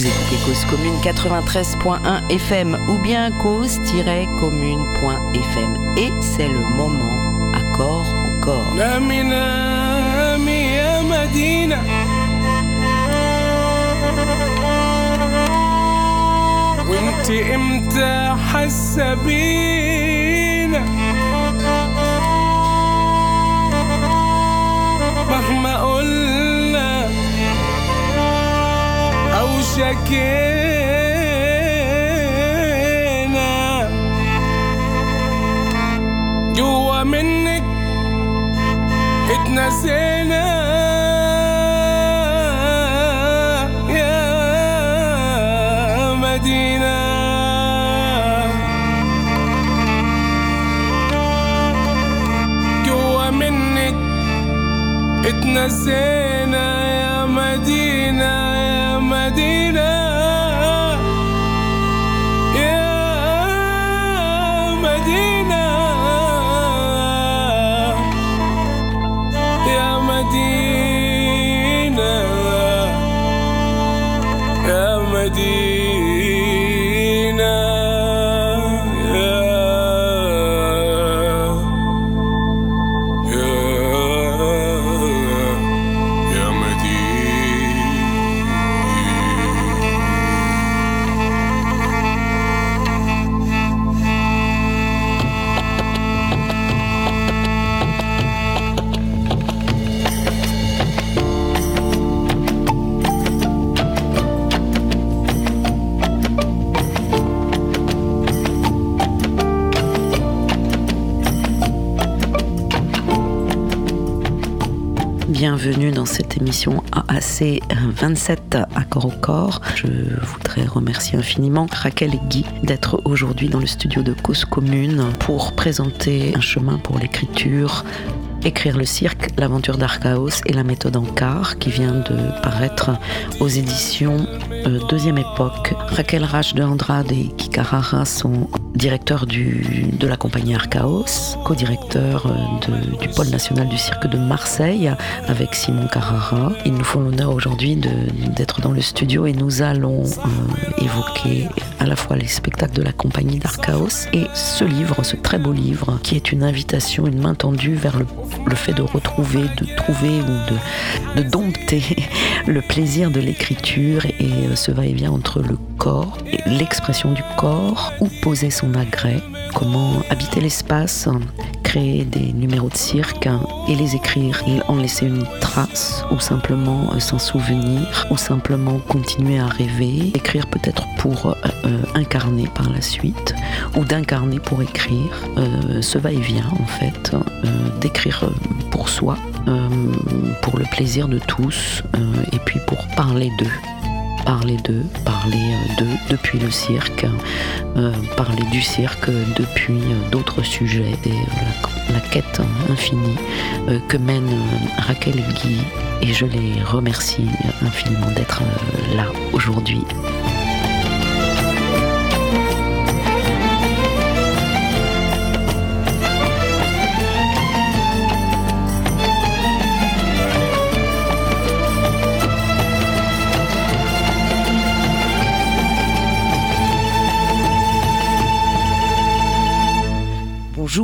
Vous écoutez Cause Commune 93.1 FM ou bien cause-commune.fm et c'est le moment à corps au corps. نامي نامي يا مدينة وانت امتى حاسة بينا مهما قلنا شكينا. جوا منك اتنسينا. يا منك اتنسينا. Dans cette émission AAC 27 à corps au corps. Je voudrais remercier infiniment Raquel et Guy d'être aujourd'hui dans le studio de Cause Commune pour présenter un chemin pour l'écriture, Écrire le cirque, l'aventure d'Archaos et la méthode Ankar qui vient de paraître aux éditions euh, Deuxième Époque. Raquel Rach de Andrade et Guy Carrara sont directeurs du, de la compagnie Archaos, co-directeurs euh, du pôle national du cirque de Marseille avec Simon Carrara. Ils nous font l'honneur aujourd'hui d'être dans le studio et nous allons euh, évoquer à la fois les spectacles de la compagnie d'Archaos et ce livre, ce très beau livre, qui est une invitation, une main tendue vers le, fait de retrouver, de trouver ou de, dompter le plaisir de l'écriture et euh, ce va-et-vient entre le corps l'expression du corps, où poser son agrès, comment habiter l'espace, créer des numéros de cirque et les écrire en laisser une trace ou simplement euh, s'en souvenir ou simplement continuer à rêver, écrire peut-être pour euh, euh, incarner par la suite ou d'incarner pour écrire, ce va-et-vient en fait, d'écrire pour soi, pour le plaisir de tous et puis pour parler d'eux parler d'eux, parler euh, d'eux depuis le cirque, euh, parler du cirque depuis euh, d'autres sujets et la, quête infinie euh, que mènent Raquel et Guy et je les remercie infiniment d'être là aujourd'hui.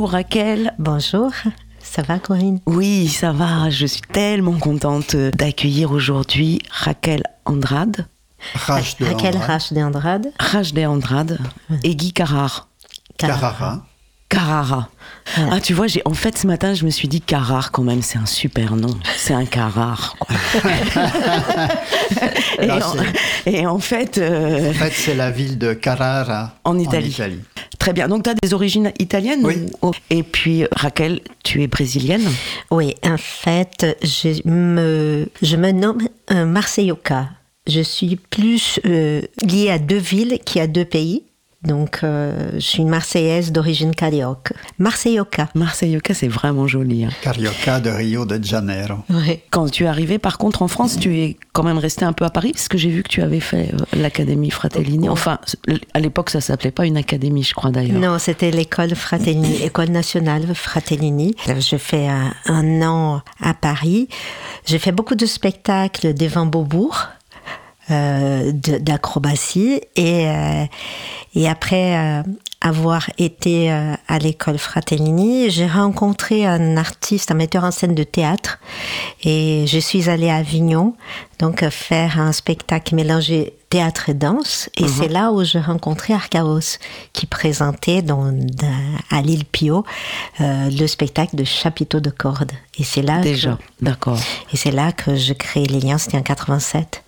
Bonjour Raquel. Bonjour, ça va Corinne? Oui, ça va. Je suis tellement contente d'accueillir aujourd'hui Raquel Andrade, de Raquel Andrade. Rache de Andrade. Rajde Andrade et Guy Carrare. Carrara. Carrara. Ah, tu vois, j'ai en fait ce matin, je me suis dit Carrare quand même, c'est un super nom. C'est un Carrare. quoi. et, en, et en fait, euh, En fait, c'est la ville de Carrara. En Italie. très bien. Donc, tu as des origines italiennes Oui. ou- Et puis, Raquel, tu es brésilienne? Oui, en fait, je me, je me nomme un Marseilloca. Je suis plus euh, liée à deux villes qu'à deux pays. Donc, euh, je suis une Marseillaise d'origine carioca. Marseilloca. Marseilloca, c'est vraiment joli. hein. Carioca de Rio de Janeiro. Ouais. Quand tu es arrivé, par contre, en France, tu es quand même resté un peu à Paris, parce que j'ai vu que tu avais fait euh, l'Académie Fratellini. Enfin, à l'époque, ça s'appelait pas une académie, je crois d'ailleurs. Non, c'était l'école Fratellini, école nationale Fratellini. J'ai fait un, un an à Paris. J'ai fait beaucoup de spectacles devant Beaubourg. Euh, d'acrobatie. Et, euh, et après euh, avoir été à l'école Fratellini, j'ai rencontré un artiste, un metteur en scène de théâtre. Et je suis allée à Avignon, donc faire un spectacle mélangé théâtre et danse. Et c'est là où j'ai rencontré Archaos, qui présentait dans, à l'île Pio euh, le spectacle de chapiteau de cordes. Et c'est là Déjà, que- d'accord. et c'est là que je crée les liens, c'était en 87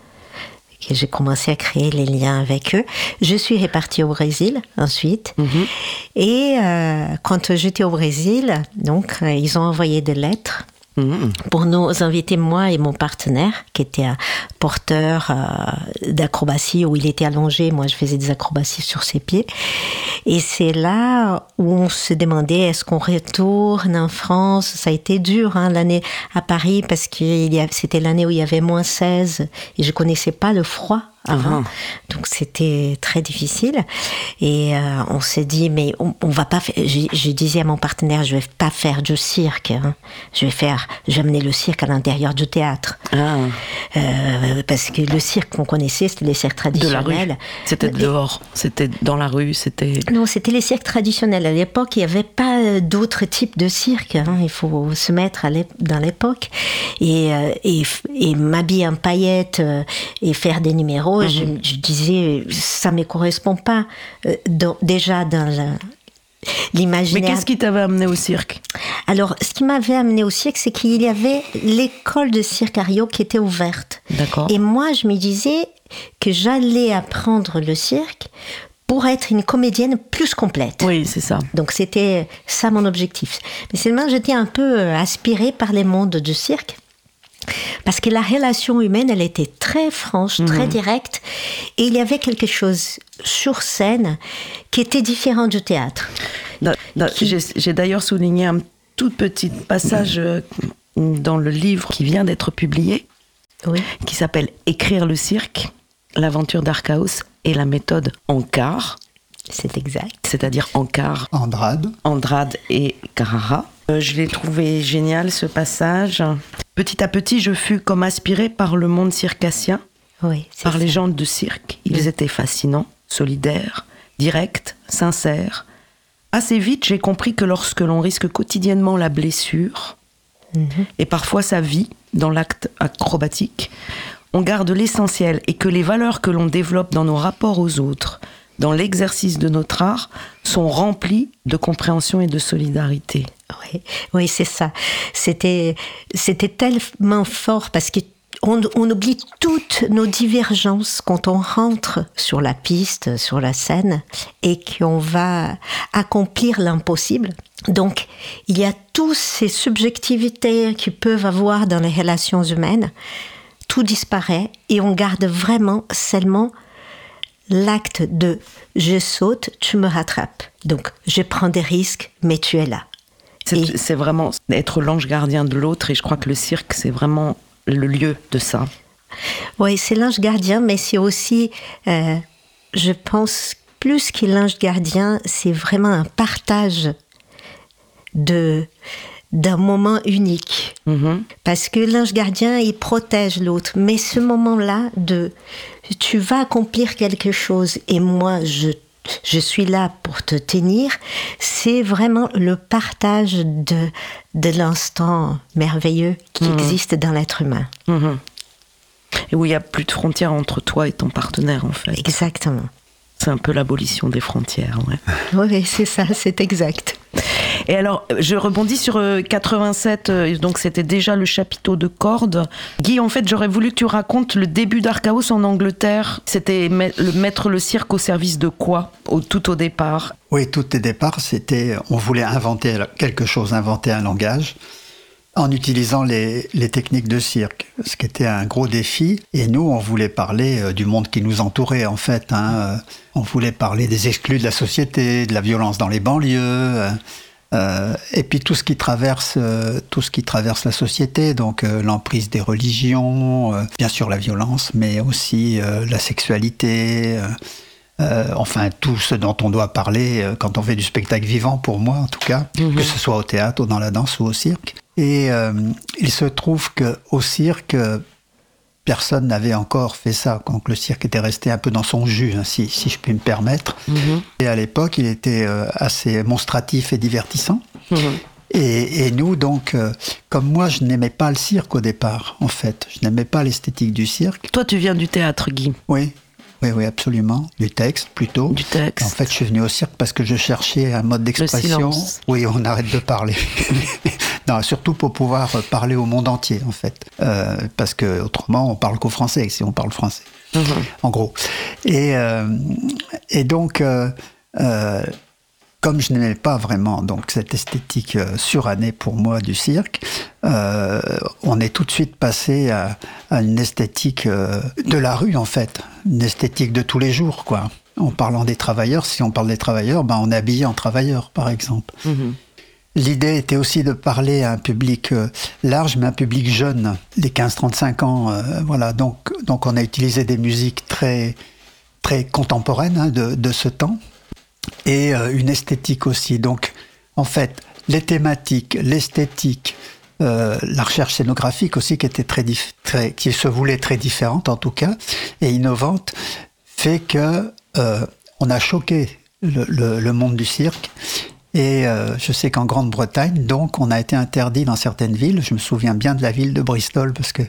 que j'ai commencé à créer les liens avec eux. Je suis répartie au Brésil ensuite. Et euh, quand j'étais au Brésil, donc euh, ils ont envoyé des lettres Mhm. Pour nous inviter, moi et mon partenaire, qui était un porteur euh, d'acrobatie, où il était allongé, moi je faisais des acrobaties sur ses pieds. Et c'est là où on se demandait, est-ce qu'on retourne en France? Ça a été dur hein, l'année à Paris, parce que c'était l'année où il y avait moins 16, et je connaissais pas le froid avant. Mhm. Donc c'était très difficile. Et euh, on s'est dit, mais on, on va pas faire. Je, je disais à mon partenaire, je vais pas faire du cirque. hein. Je vais faire, je vais amener le cirque à l'intérieur du théâtre. Ah, Euh, parce que le cirque qu'on connaissait, c'était les cirques de traditionnels. C'était Et- dehors, c'était dans la rue, c'était. non, c'était les cirques traditionnels. À l'époque, il n'y avait pas euh, d'autres types de cirques. hein. Il faut se mettre à dans l'époque. Et, euh, et, m'habiller en paillettes euh, et faire des numéros, je, je disais, ça ne me correspond pas. Euh, dans- déjà dans la- Mais l'imaginaire. qu'est-ce qui t'avait amené au cirque? Alors, ce qui m'avait amené au cirque, c'est qu'il y avait l'école de cirque à Rio qui était ouverte. D'accord. Et moi, je me disais que j'allais apprendre le cirque pour être une comédienne plus complète. Oui, c'est ça. Donc c'était ça mon objectif. Mais seulement j'étais un peu euh, aspirée par les mondes du cirque. Parce que la relation humaine, elle était très franche, très directe. Et il y avait quelque chose sur scène qui était différent du théâtre. J'ai j'ai d'ailleurs souligné un tout petit passage euh, dans le livre qui vient d'être publié, Oui. qui s'appelle Écrire le cirque, l'aventure d'Archaos et la méthode Ankar, C'est exact. c'est-à-dire Ankar, Andrade. Andrade et Carrara. Euh, je l'ai trouvé génial ce passage. Petit à petit, je fus comme aspiré par le monde circassien, Oui. par ça. les gens de cirque. Ils étaient fascinants, solidaires, directs, sincères. Assez vite, j'ai compris que lorsque l'on risque quotidiennement la blessure, et parfois sa vie dans l'acte acrobatique, on garde l'essentiel et que les valeurs que l'on développe dans nos rapports aux autres, dans l'exercice de notre art, sont remplies de compréhension et de solidarité. Oui, oui c'est ça. C'était, c'était tellement fort parce que on, on oublie toutes nos divergences quand on rentre sur la piste, sur la scène, et qu'on va accomplir l'impossible. Donc, il y a toutes ces subjectivités qui peuvent avoir dans les relations humaines. Tout disparaît et on garde vraiment seulement l'acte de je saute, tu me rattrapes. Donc, je prends des risques, mais tu es là. C'est vraiment être l'ange gardien de l'autre et je crois que le cirque, c'est vraiment le lieu de ça. Oui, c'est l'ange gardien, mais c'est aussi, euh, je pense, plus que l'ange gardien, c'est vraiment un partage de d'un moment unique. Mhm. Parce que l'ange gardien, il protège l'autre. Mais ce moment-là de tu vas accomplir quelque chose et moi, je, je suis là pour te tenir, c'est vraiment le partage de, de l'instant merveilleux qui existe dans l'être humain. Mhm. Et où il n'y a plus de frontières entre toi et ton partenaire, en fait. Exactement. C'est un peu l'abolition des frontières, ouais. Oui, c'est ça, c'est exact. Et alors, je rebondis sur euh, 87, euh, donc c'était déjà le chapiteau de cordes. Guy, en fait, j'aurais voulu que tu racontes le début d'Archaos en Angleterre. C'était mettre le cirque au service de quoi, au, tout au départ? Oui, tout au départ, c'était, on voulait inventer quelque chose, inventer un langage en utilisant les, les techniques de cirque, ce qui était un gros défi. Et nous, on voulait parler euh, du monde qui nous entourait, en fait. hein. Euh, On voulait parler des exclus de la société, de la violence dans les banlieues, euh, et puis tout ce qui traverse, euh, tout ce qui traverse la société, donc euh, l'emprise des religions, bien sûr la violence, mais aussi la sexualité. euh, enfin, tout ce dont on doit parler euh, quand on fait du spectacle vivant, pour moi en tout cas, que ce soit au théâtre ou dans la danse ou au cirque. Et euh, il se trouve qu'au cirque, personne n'avait encore fait ça. Donc le cirque était resté un peu dans son jus, hein, si, si je puis me permettre. Mhm. Et à l'époque, il était euh, assez monstratif et divertissant. Mhm. Et, et nous, donc, euh, comme moi, je n'aimais pas le cirque au départ, en fait. Je n'aimais pas l'esthétique du cirque. Toi, tu viens du théâtre, Guy, Oui, oui, oui, absolument. Du texte, plutôt. du texte. En fait, je suis venu au cirque parce que je cherchais un mode d'expression. Oui, on arrête de parler. non, surtout pour pouvoir parler au monde entier, en fait. Euh, parce que autrement, on parle qu'au français, si on parle français, Mhm. en gros. Et, euh, et donc, euh, comme je n'aimais pas vraiment donc cette esthétique surannée pour moi du cirque, euh, on est tout de suite passé à, à une esthétique euh, de la rue en fait, une esthétique de tous les jours quoi. En parlant des travailleurs, si on parle des travailleurs, ben on est habillé en travailleur par exemple. Mhm. L'idée était aussi de parler à un public euh, large, mais un public jeune, les 15-35 ans. euh, voilà, donc, donc on a utilisé des musiques très, très contemporaines hein, de, de ce temps et euh, une esthétique aussi. Donc, en fait, les thématiques, l'esthétique, euh, la recherche scénographique aussi qui était très, très, qui se voulait très différente en tout cas et innovante, fait que on a choqué le, le- le monde du cirque. Et euh, je sais qu'en Grande-Bretagne, donc, on a été interdit dans certaines villes. Je me souviens bien de la ville de Bristol parce que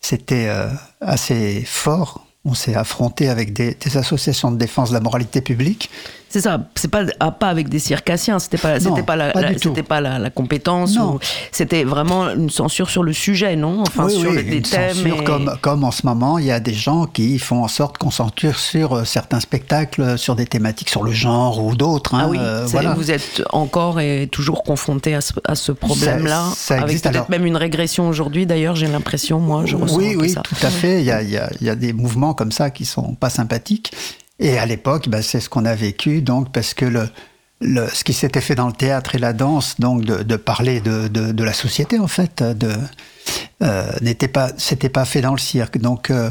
c'était euh, assez fort. On s'est affronté avec des, des associations de défense de la moralité publique. C'est ça, c'est pas ah, pas avec des circassiens, c'était pas c'était pas la, pas la- c'était pas la, la compétence ou- c'était vraiment une censure sur le sujet, non? Enfin oui, sur oui, des une thèmes censure et- comme, comme en ce moment, il y a des gens qui font en sorte qu'on censure sur euh, certains spectacles, euh, sur des thématiques sur le genre ou d'autres. hein, Ah oui, euh, voilà. vous êtes encore et toujours confronté à ce, à ce problème-là, avec peut-être même une régression aujourd'hui. D'ailleurs, j'ai l'impression, moi, je ressens oui, oui, ça. tout à fait. Il y a, il y a- il y a des mouvements comme ça qui sont pas sympathiques. Et à l'époque, bah, c'est ce qu'on a vécu, donc parce que le, le- ce qui s'était fait dans le théâtre et la danse, donc de, de parler de, de, de la société en fait, de euh, n'était pas, c'était pas fait dans le cirque. Donc euh,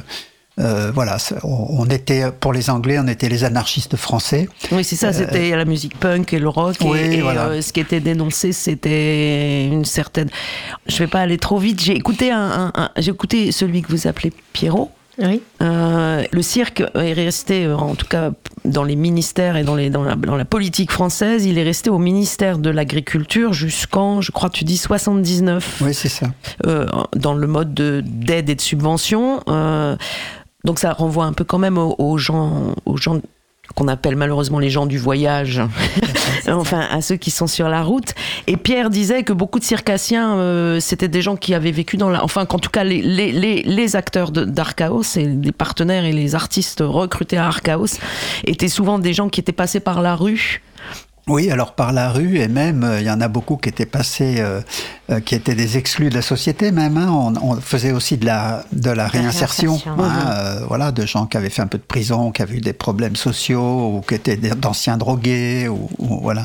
euh, voilà, on, on était pour les Anglais, on était les anarchistes français. Oui, c'est ça, c'était la musique punk et le rock. et- Euh, oui, et, voilà. euh, ce qui était dénoncé, c'était une certaine. Je vais pas aller trop vite. J'ai écouté, un, un- un- j'ai écouté celui que vous appelez Pierrot. Oui. Euh, le cirque est resté, euh, en tout cas dans les ministères et dans, les, dans, la, dans la politique française, il est resté au ministère de l'Agriculture jusqu'en, je crois, tu dis 79 Oui, c'est ça. euh, dans le mode de- d'aide et de subvention. Euh, donc ça renvoie un peu quand même aux, aux gens, aux gens qu'on appelle malheureusement les gens du voyage, enfin à ceux qui sont sur la route. Et Pierre disait que beaucoup de circassiens, euh, c'était des gens qui avaient vécu dans la... Enfin qu'en tout cas les, les, les, les acteurs d'Archaos et les partenaires et les artistes recrutés à Archaos étaient souvent des gens qui étaient passés par la rue. Oui, alors par la rue, et même, euh, il y en a beaucoup qui étaient passés, euh, euh, qui étaient des exclus de la société même. hein. On, on faisait aussi de la, de la réinsertion, réinsertion. hein, euh, voilà, de gens qui avaient fait un peu de prison, qui avaient eu des problèmes sociaux, ou qui étaient d'anciens drogués, ou, ou voilà.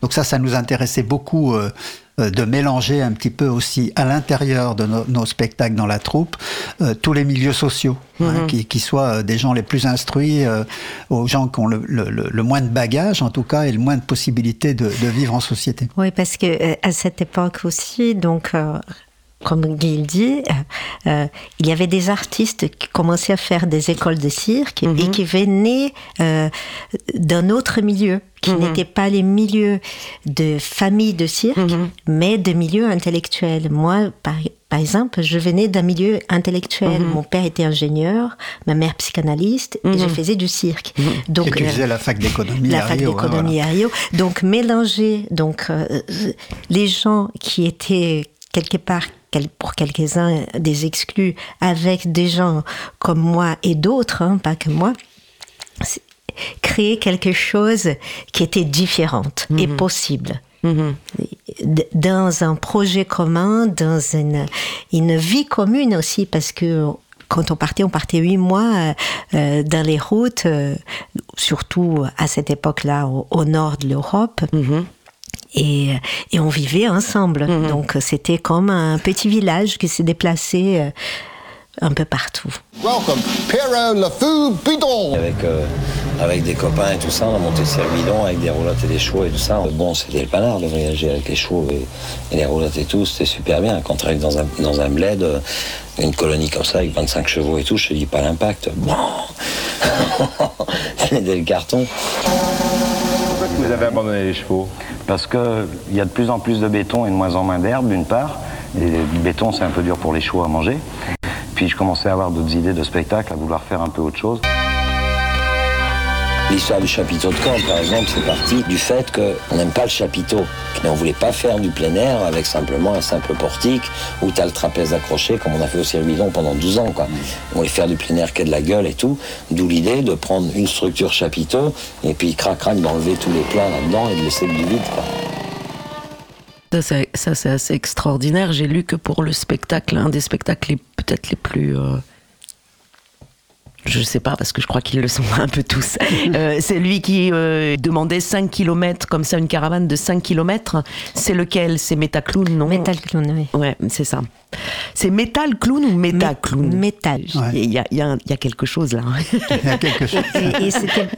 Donc ça, ça nous intéressait beaucoup euh, de mélanger un petit peu aussi à l'intérieur de nos, nos spectacles dans la troupe euh, tous les milieux sociaux, hein, qui, qui soient euh, des gens les plus instruits, euh, aux gens qui ont le, le- le- le moins de bagages en tout cas et le moins de possibilités de, de vivre en société. Oui, parce que euh, à cette époque aussi, donc, euh, comme Guy le dit, euh, euh, il y avait des artistes qui commençaient à faire des écoles de cirque et qui venaient euh, d'un autre milieu, qui n'étaient pas les milieux de famille de cirque, mais de milieux intellectuels. Moi, par, par exemple, je venais d'un milieu intellectuel. Mon père était ingénieur, ma mère psychanalyste, et je faisais du cirque. Donc, et tu euh, la fac d'économie la à fac Rio, hein, à Rio. Donc mélanger donc les gens qui étaient quelque part pour quelques-uns des exclus avec des gens comme moi et d'autres, hein, pas que moi, créer quelque chose qui était différente et possible. D- Dans un projet commun, dans une, une vie commune aussi, parce que quand on partait, on partait huit mois euh, euh, dans les routes, euh, surtout à cette époque-là au, au nord de l'Europe. Et, et on vivait ensemble. Donc c'était comme un petit village qui s'est déplacé euh, un peu partout. Welcome, Pierrot Le Fou Bidon. avec euh, avec des copains et tout ça. On a monté Cervidon avec des roulottes et des chevaux et tout ça. Bon, c'était le panard de voyager avec les chevaux et, et les roulottes et tout. C'était super bien. Quand tu arrives dans un, dans un bled, euh, une colonie comme ça avec 25 chevaux et tout, je te dis pas l'impact. Bon, dès le carton. Pourquoi vous avez abandonné les chevaux? Parce qu'il y a de plus en plus de béton et de moins en moins d'herbe, d'une part. Et le béton, c'est un peu dur pour les chevaux à manger. Puis je commençais à avoir d'autres idées de spectacle, à vouloir faire un peu autre chose. L'histoire du chapiteau de camp, par exemple, c'est parti du fait qu'on n'aime pas le chapiteau. Mais on voulait pas faire du plein air avec simplement un simple portique où tu as le trapèze accroché, comme on a fait au Cervidon pendant 12 ans. On voulait faire du plein air qui a de la gueule et tout. D'où l'idée de prendre une structure chapiteau et puis crac-crac d'enlever tous les plats là-dedans et de laisser du vide. Ça, c'est, assez extraordinaire. J'ai lu que pour le spectacle, un des spectacles les- peut-être les plus. euh, je sais pas, parce que je crois qu'ils le sont un peu tous. Euh, c'est lui qui euh, demandait 5 km, comme ça, une caravane de 5 km. C'est lequel? C'est Metaclown, non? Metal Clown, oui. Ouais, c'est ça. C'est Metal Clown ou Metaclown Metal. Il y, a- il y a- y y quelque chose là. Il y a quelque chose. Et, et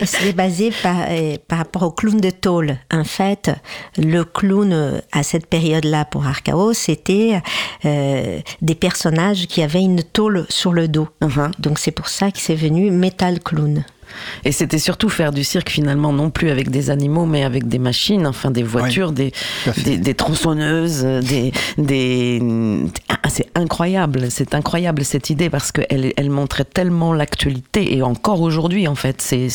c'était basé par, euh, par rapport au clown de tôle. En fait, le clown euh, à cette période-là pour Archaos, c'était euh, des personnages qui avaient une tôle sur le dos. Mhm. Donc c'est pour ça que c'est venu Metal Clown. Et c'était surtout faire du cirque finalement, non plus avec des animaux, mais avec des machines, enfin des voitures, des, des, des tronçonneuses, des... des... Ah, c'est incroyable, c'est incroyable cette idée parce qu'elle elle montrait tellement l'actualité et encore aujourd'hui en fait, c'est,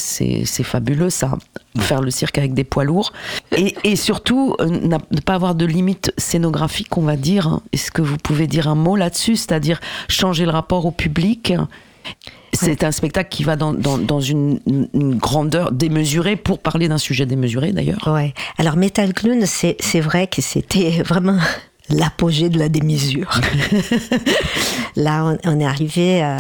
fabuleux ça, faire le cirque avec des poids lourds. Et, et surtout, euh, ne pas avoir de limite scénographique, on va dire. Est-ce que vous pouvez dire un mot là-dessus, c'est-à-dire changer le rapport au public? C'est un spectacle qui va dans, dans, dans une, une grandeur démesurée pour parler d'un sujet démesuré d'ailleurs. Ouais. Alors Metal Clown, c'est vrai que c'était vraiment l'apogée de la démesure. Là, on, on est arrivé à,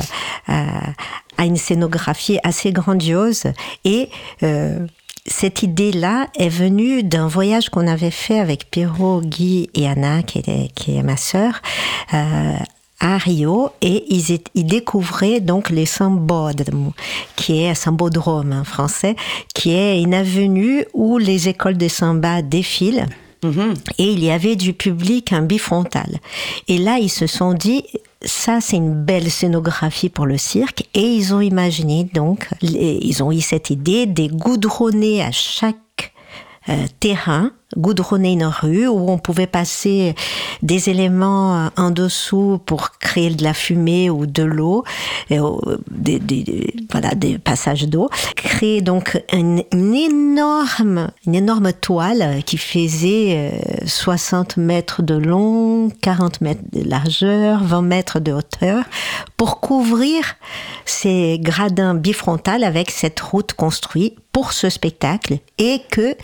à- à une scénographie assez grandiose et euh, cette idée-là est venue d'un voyage qu'on avait fait avec Pierrot, Guy et Anna, qui est, qui est ma sœur, euh, à Rio, et ils, ils découvraient donc les Sambodromes, qui est un sambodrome en français, qui est une avenue où les écoles de samba défilent. Et il y avait du public un bifrontal. Et là, ils se sont dit, ça, c'est une belle scénographie pour le cirque. Et ils ont imaginé, donc, les- ils ont eu cette idée des goudronner à chaque euh, terrain, goudronner une rue où on pouvait passer des éléments euh, en dessous pour créer de la fumée ou de l'eau, euh, des, voilà, des passages d'eau. Créer donc une, énorme, une énorme toile qui faisait euh, 60 mètres de long, 40 mètres de largeur, 20 mètres de hauteur, pour couvrir ces gradins bifrontales avec cette route construite pour ce spectacle et que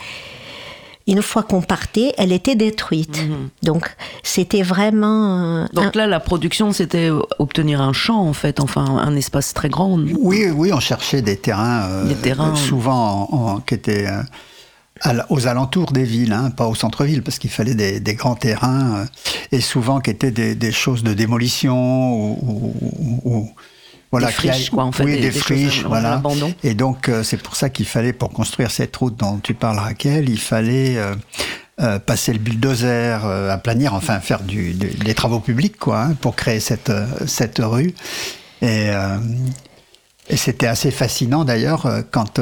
une fois qu'on partait, elle était détruite. Donc c'était vraiment euh, un- Donc là, la production, c'était obtenir un champ en fait, enfin un espace très grand. Oui, oui, on cherchait des terrains, euh, Des terrains. souvent en- en- qui étaient euh, aux alentours des villes, hein, pas au centre-ville, parce qu'il fallait des, des grands terrains, euh, et souvent qui étaient des, des choses de démolition ou, ou- ou- voilà, Des friches, quoi, en fait, oui, des- des, des choses friches, à- à voilà. Et donc euh, c'est pour ça qu'il fallait, pour construire cette route dont tu parles, Raquel, il fallait euh, euh, passer le bulldozer, euh, aplanir, enfin faire du, du- des travaux publics, quoi, hein, pour créer cette cette rue. Et et c'était assez fascinant d'ailleurs quand,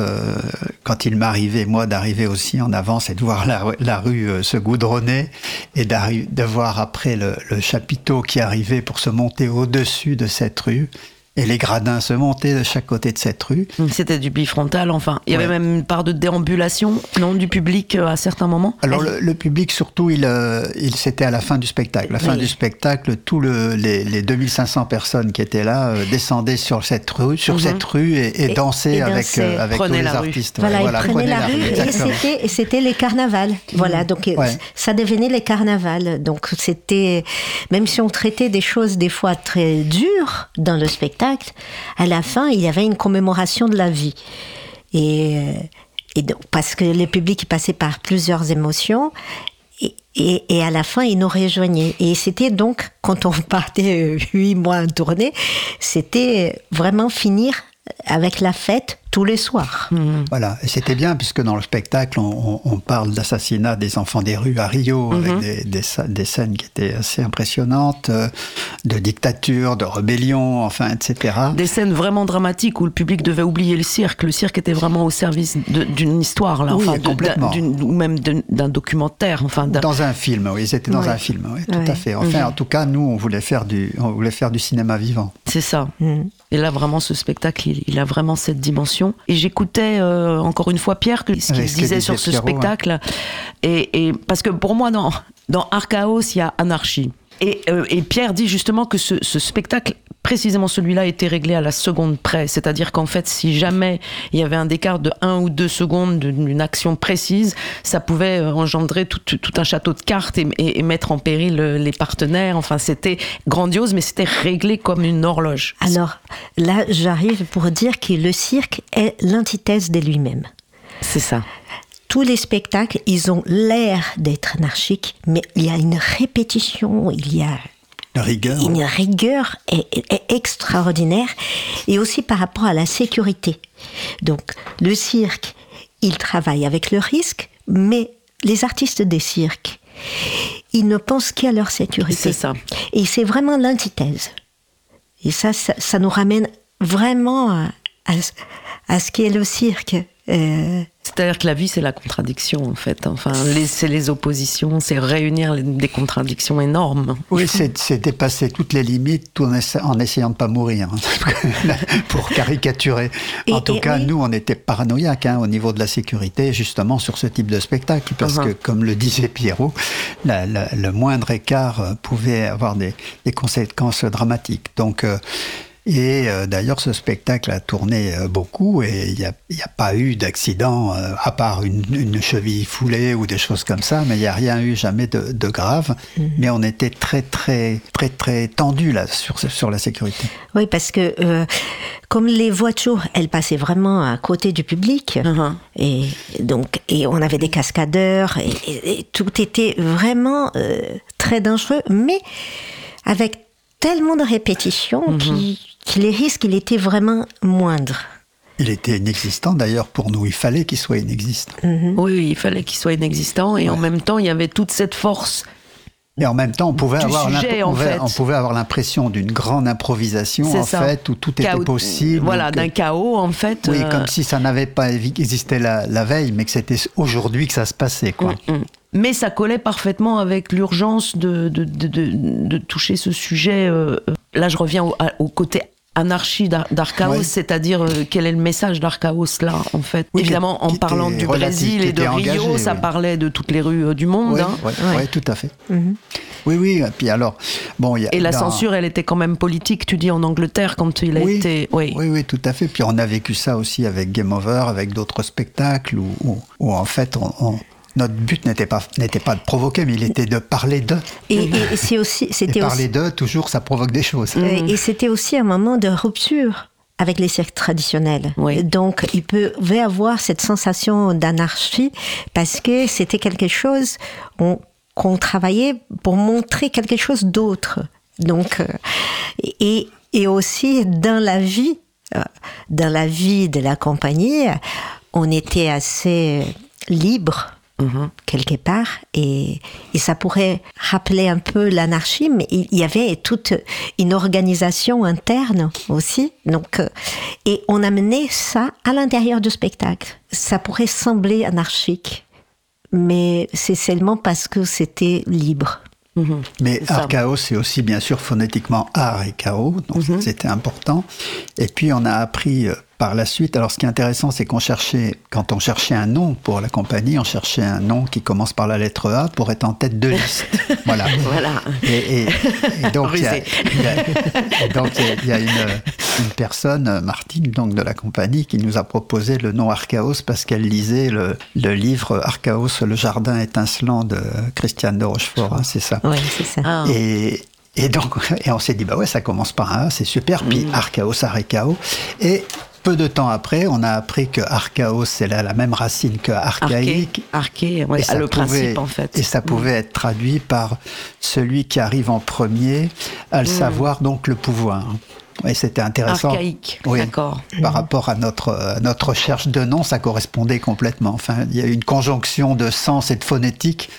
quand il m'arrivait, moi, d'arriver aussi en avance et de voir la, la rue se goudronner et de voir après le, le chapiteau qui arrivait pour se monter au-dessus de cette rue et les gradins se monter de chaque côté de cette rue. C'était du bifrontal, enfin. Il y avait Ouais. même une part de déambulation, non, du public euh, à certains moments. Alors le, le public surtout, il, euh, il c'était à la fin du spectacle. La fin Oui. du spectacle, tous le, les, les 2500 personnes qui étaient là euh, descendaient sur cette rue, sur Mhm. cette rue et, et Et- dansaient et avec, euh, avec tous les artistes. Voilà, Ouais, ils prenaient la rue et c'était, et c'était les carnavals. Voilà, donc euh, Ouais. ça devenait les carnavals. Donc c'était, même si on traitait des choses des fois très dures dans le spectacle, à la fin il y avait une commémoration de la vie. Et, euh, donc, parce que le public passait par plusieurs émotions. Et, et, et à la fin, ils nous rejoignaient. Et c'était donc, quand on partait euh, huit mois en tournée, c'était vraiment finir avec la fête tous les soirs. Voilà, et c'était bien puisque dans le spectacle, on, on- on parle d'assassinat des enfants des rues à Rio, avec des, des sc- des scènes qui étaient assez impressionnantes, euh, de dictature, de rébellion, enfin, etc. Des scènes vraiment dramatiques où le public devait oublier le cirque. Le cirque était vraiment au service de- d'une histoire, là, Oui, enfin, complètement. d'une- ou même d'un d'un documentaire. Enfin, d'un- Dans un film, oui, ils étaient dans Ouais. un film, oui, tout Ouais. à fait. Enfin, Mhm. en tout cas, nous, on voulait faire du, on voulait faire du cinéma vivant. C'est ça. Mm. Et là, vraiment, ce spectacle, il, il a vraiment cette dimension. Et j'écoutais euh, encore une fois Pierre, que- ce qu'il disait disait sur ce Pierrot, spectacle. Et, et- parce que pour moi, dans, dans Archaos, il y a anarchie. Et, euh, et Pierre dit justement que ce, ce spectacle, précisément celui-là, était réglé à la seconde près. C'est-à-dire qu'en fait, si jamais il y avait un écart de 1 ou 2 secondes d'une action précise, ça pouvait euh, engendrer tout, tout un château de cartes et, et- et mettre en péril euh, les partenaires. Enfin, c'était grandiose, mais c'était réglé comme une horloge. Alors là, j'arrive pour dire que le cirque est l'antithèse de lui-même. C'est ça. Tous les spectacles, ils ont l'air d'être anarchiques, mais il y a une répétition, il y a La rigueur. une rigueur est, est- est extraordinaire et aussi par rapport à la sécurité. Donc le cirque, il travaille avec le risque, mais les artistes des cirques, ils ne pensent qu'à leur sécurité. C'est ça. Et c'est vraiment l'antithèse. Et ça, ça, ça nous ramène vraiment à, à, à ce qu'est le cirque. Euh, C'est-à-dire que la vie, c'est la contradiction, en fait. Enfin, c'est les oppositions, c'est réunir les- des contradictions énormes. Oui, c'est dépasser toutes les limites tout en, essa- en essayant de pas mourir, hein, pour caricaturer. En tout cas, oui. nous, on était paranoïaques hein, au niveau de la sécurité, justement sur ce type de spectacle, parce Mhm. que, comme le disait Pierrot, la- la- le moindre écart euh, pouvait avoir des, des conséquences dramatiques. Donc, euh, et euh, d'ailleurs, ce spectacle a tourné euh, beaucoup et il n'y a, pas eu d'accident, euh, à part une, une cheville foulée ou des choses comme ça, mais il n'y a rien eu jamais de, de grave. Mais on était très, très, très, très tendu là sur, sur la sécurité. oui, parce que euh, comme les voitures, elles passaient vraiment à côté du public, Mhm. et donc et on avait des cascadeurs, et, et- et tout était vraiment euh, très dangereux, mais avec tellement de répétitions qui- que les risques, il était vraiment moindres. Il était inexistant d'ailleurs pour nous, il fallait qu'il soit inexistant. Mhm. Oui, oui, il fallait qu'il soit inexistant. Et en même temps, il y avait toute cette force. Et en même temps, on pouvait avoir sujet, l'imp- en on pouvait- fait. on pouvait avoir l'impression d'une grande improvisation en ça. fait, où tout était possible. Voilà, d'un chaos, en fait. Oui, euh, comme si ça n'avait pas existé la, la veille, mais que c'était aujourd'hui que ça se passait. Quoi. Mm, mm. Mais ça collait parfaitement avec l'urgence de, de, de, de- de toucher ce sujet. euh, euh, là, je reviens au, côté anarchie d'Ar- d'Archaos, Ouais. c'est-à-dire euh, quel est le message d'Archaos là, en fait? Oui, Évidemment, qui- en qui parlant du Brésil et de Rio, ça parlait de toutes les rues euh, du monde. Oui, hein. ouais, ouais, tout à fait. Oui, oui. et Puis alors, bon, il y a Et la dans- censure, elle était quand même politique, tu dis, en Angleterre, quand il a oui, été. Oui. oui, oui, tout à fait. Puis on a vécu ça aussi avec Game Over, avec d'autres spectacles où, où- où, en fait, on- on- notre but n'était pas n'était pas de provoquer, mais il était de parler d'eux. Et, et c'est aussi, Et c'était parler aussi, d'eux, toujours, ça provoque des choses. Euh, Et c'était aussi un moment de rupture avec les cirques traditionnels. Oui. Donc, il pouvait avoir cette sensation d'anarchie parce que c'était quelque chose on- qu'on travaillait pour montrer quelque chose d'autre. Donc, euh, et, et aussi dans la vie, euh, dans la vie de la compagnie, on était assez libre Mhm. quelque part et, et ça pourrait rappeler un peu l'anarchie mais il y avait toute une organisation interne aussi donc euh, et on amenait ça à l'intérieur du spectacle ça pourrait sembler anarchique mais c'est seulement parce que c'était libre Mhm. Mais ça. Archaos, c'est aussi bien sûr phonétiquement art et chaos, donc Mhm. c'était important. Et puis on a appris euh, par la suite. Alors ce qui est intéressant, c'est qu'on cherchait, quand on cherchait un nom pour la compagnie, on cherchait un nom qui commence par la lettre A pour être en tête de liste. voilà. Voilà. Et, et- et donc il y a, Rusé. il y a- et donc, il y a- il y a une, une personne, Martine, donc de la compagnie, qui nous a proposé le nom Archaos parce qu'elle lisait le, le livre Archaos, le jardin étincelant de Christiane de Rochefort. hein, c'est ça. oui c'est ça Ah. Et, et donc, et on s'est dit, bah ouais, ça commence par un A, c'est super. Puis Archaos, Archaos. Et peu de temps après, on a appris que Archaos, c'est la, la même racine que Arché, archaïque. arché, ouais, Et ça le pouvait- principe en fait. Et ça pouvait être traduit par celui qui arrive en premier à le savoir, donc le pouvoir. Et c'était intéressant. Archaïque. Oui. D'accord. Par rapport à notre, à notre recherche de nom, ça correspondait complètement. Enfin, il y a une conjonction de sens et de phonétique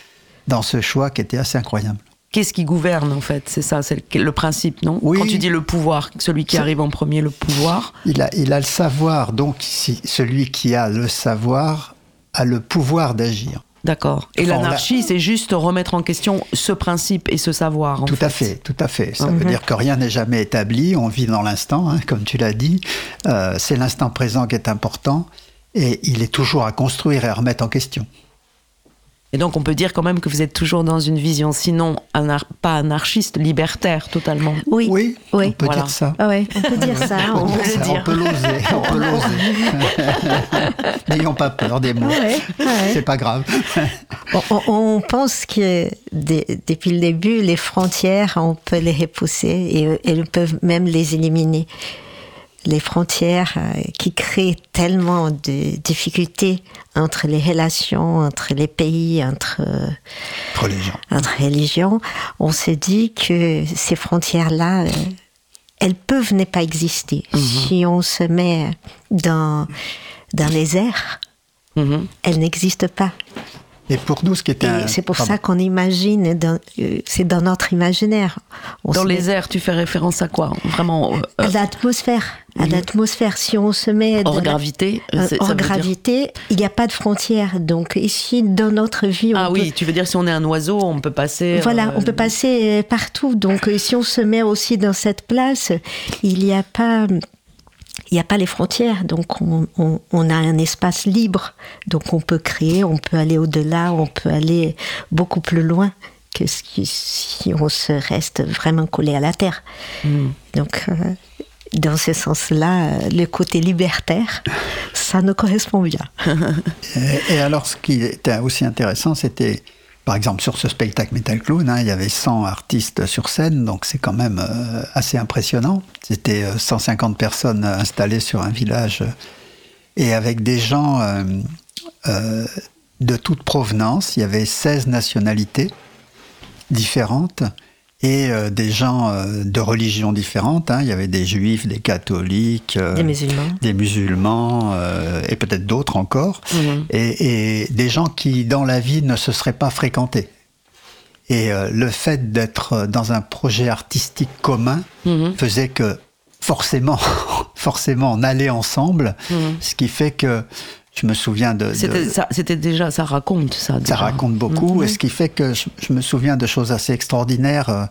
dans ce choix qui était assez incroyable. Qu'est-ce qui gouverne en fait? C'est ça, c'est le, le principe, non? Oui. Quand tu dis le pouvoir, celui qui arrive en premier, le pouvoir. Il a, il a le savoir, donc si, celui qui a le savoir a le pouvoir d'agir. D'accord. Et Enfin, l'anarchie, c'est juste remettre en question ce principe et ce savoir. en Tout à fait, tout à fait. Ça Mhm. veut dire que rien n'est jamais établi, on vit dans l'instant, hein, comme tu l'as dit. Euh, c'est l'instant présent qui est important et il est toujours à construire et à remettre en question. Et donc on peut dire quand même que vous êtes toujours dans une vision, sinon anar- pas anarchiste, libertaire totalement. Oui. Oui, Oui. on peut Voilà. dire ça. Ah ouais, on peut dire ça. On on peut dire le ça, dire. on peut l'oser, on peut l'oser. N'ayons pas peur des mots. Ouais, ouais. C'est pas grave. On, on- on pense que depuis le début, les frontières, on peut les repousser et, et on peut même les éliminer. Les frontières euh, qui créent tellement de difficultés entre les relations, entre les pays, entre, euh, Entre gens. entre religions, on se dit que ces frontières-là, euh, elles peuvent ne pas exister. Si on se met dans, dans les airs, Mhm. elles n'existent pas. Et pour nous, ce qui était. Un- c'est pour pardon. ça qu'on imagine, euh, c'est dans notre imaginaire. On Dans les met- airs, tu fais référence à quoi Vraiment euh, à l'atmosphère, à l'atmosphère. Si on se met hors dans la- gravité euh, ça hors dire- gravité, il n'y a pas de frontières. Donc ici, dans notre vie, on Ah peut, oui, tu veux dire si on est un oiseau, on peut passer. voilà, euh, on peut passer euh, partout. Donc euh, si on se met aussi dans cette place, il n'y a pas il n'y a pas les frontières, donc on, on- on a un espace libre, donc on peut créer, on peut aller au-delà, on peut aller beaucoup plus loin que ce qui- si on se reste vraiment collé à la terre. Hmm. Donc, euh, dans ce sens-là, euh, le côté libertaire, ça nous correspond bien. Et, et alors, ce qui était aussi intéressant, c'était, par exemple, sur ce spectacle Metal Clown, hein, il y avait 100 artistes sur scène, donc c'est quand même euh, assez impressionnant. C'était euh, 150 personnes euh, installées sur un village euh, et avec des gens euh, euh, de toute provenance. Il y avait 16 nationalités différentes et euh, des gens euh, de religions différentes. hein. Il y avait des juifs, des catholiques, euh, Des musulmans. des musulmans et peut-être d'autres encore, Mhm. et, et des gens qui dans la vie ne se seraient pas fréquentés. Et le fait d'être dans un projet artistique commun Mhm. faisait que forcément, forcément, on allait ensemble, Mhm. ce qui fait que je me souviens de, C'était ça- c'était déjà, ça raconte ça. ça raconte beaucoup, Mhm. et ce qui fait que je, je me souviens de choses assez extraordinaires.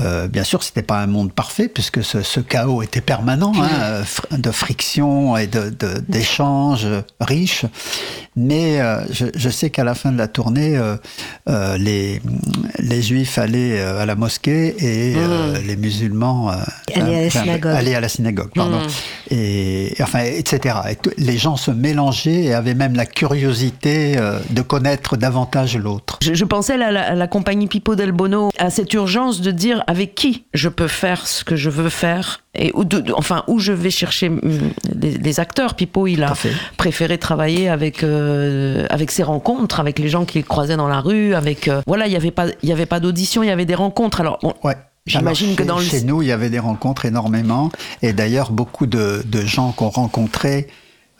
Euh, bien sûr, c'était pas un monde parfait puisque ce, ce chaos était permanent, hein, euh, de friction et de- d'échanges riches. Mais euh, je, je sais qu'à la fin de la tournée, euh, les, les juifs allaient à la mosquée et euh, les musulmans Allaient à la enfin, synagogue. allaient à la synagogue. Pardon. Mhm. Et enfin, etc. Et les gens se mélangeaient et avaient même la curiosité de connaître davantage l'autre. Je, je pensais à la, à la compagnie Pipo del Bono, à cette urgence de dire avec qui je peux faire ce que je veux faire et où, de- enfin où je vais chercher hum, les, les acteurs. Pipo, il a préféré travailler avec euh, avec ses rencontres, avec les gens qu'il croisait dans la rue, avec euh, voilà, il y avait pas il y avait pas d'audition, il y avait des rencontres. Alors on- Ouais. J'imagine que chez- dans le- chez nous, il y avait des rencontres énormément. Et d'ailleurs, beaucoup de, de gens qu'on rencontrait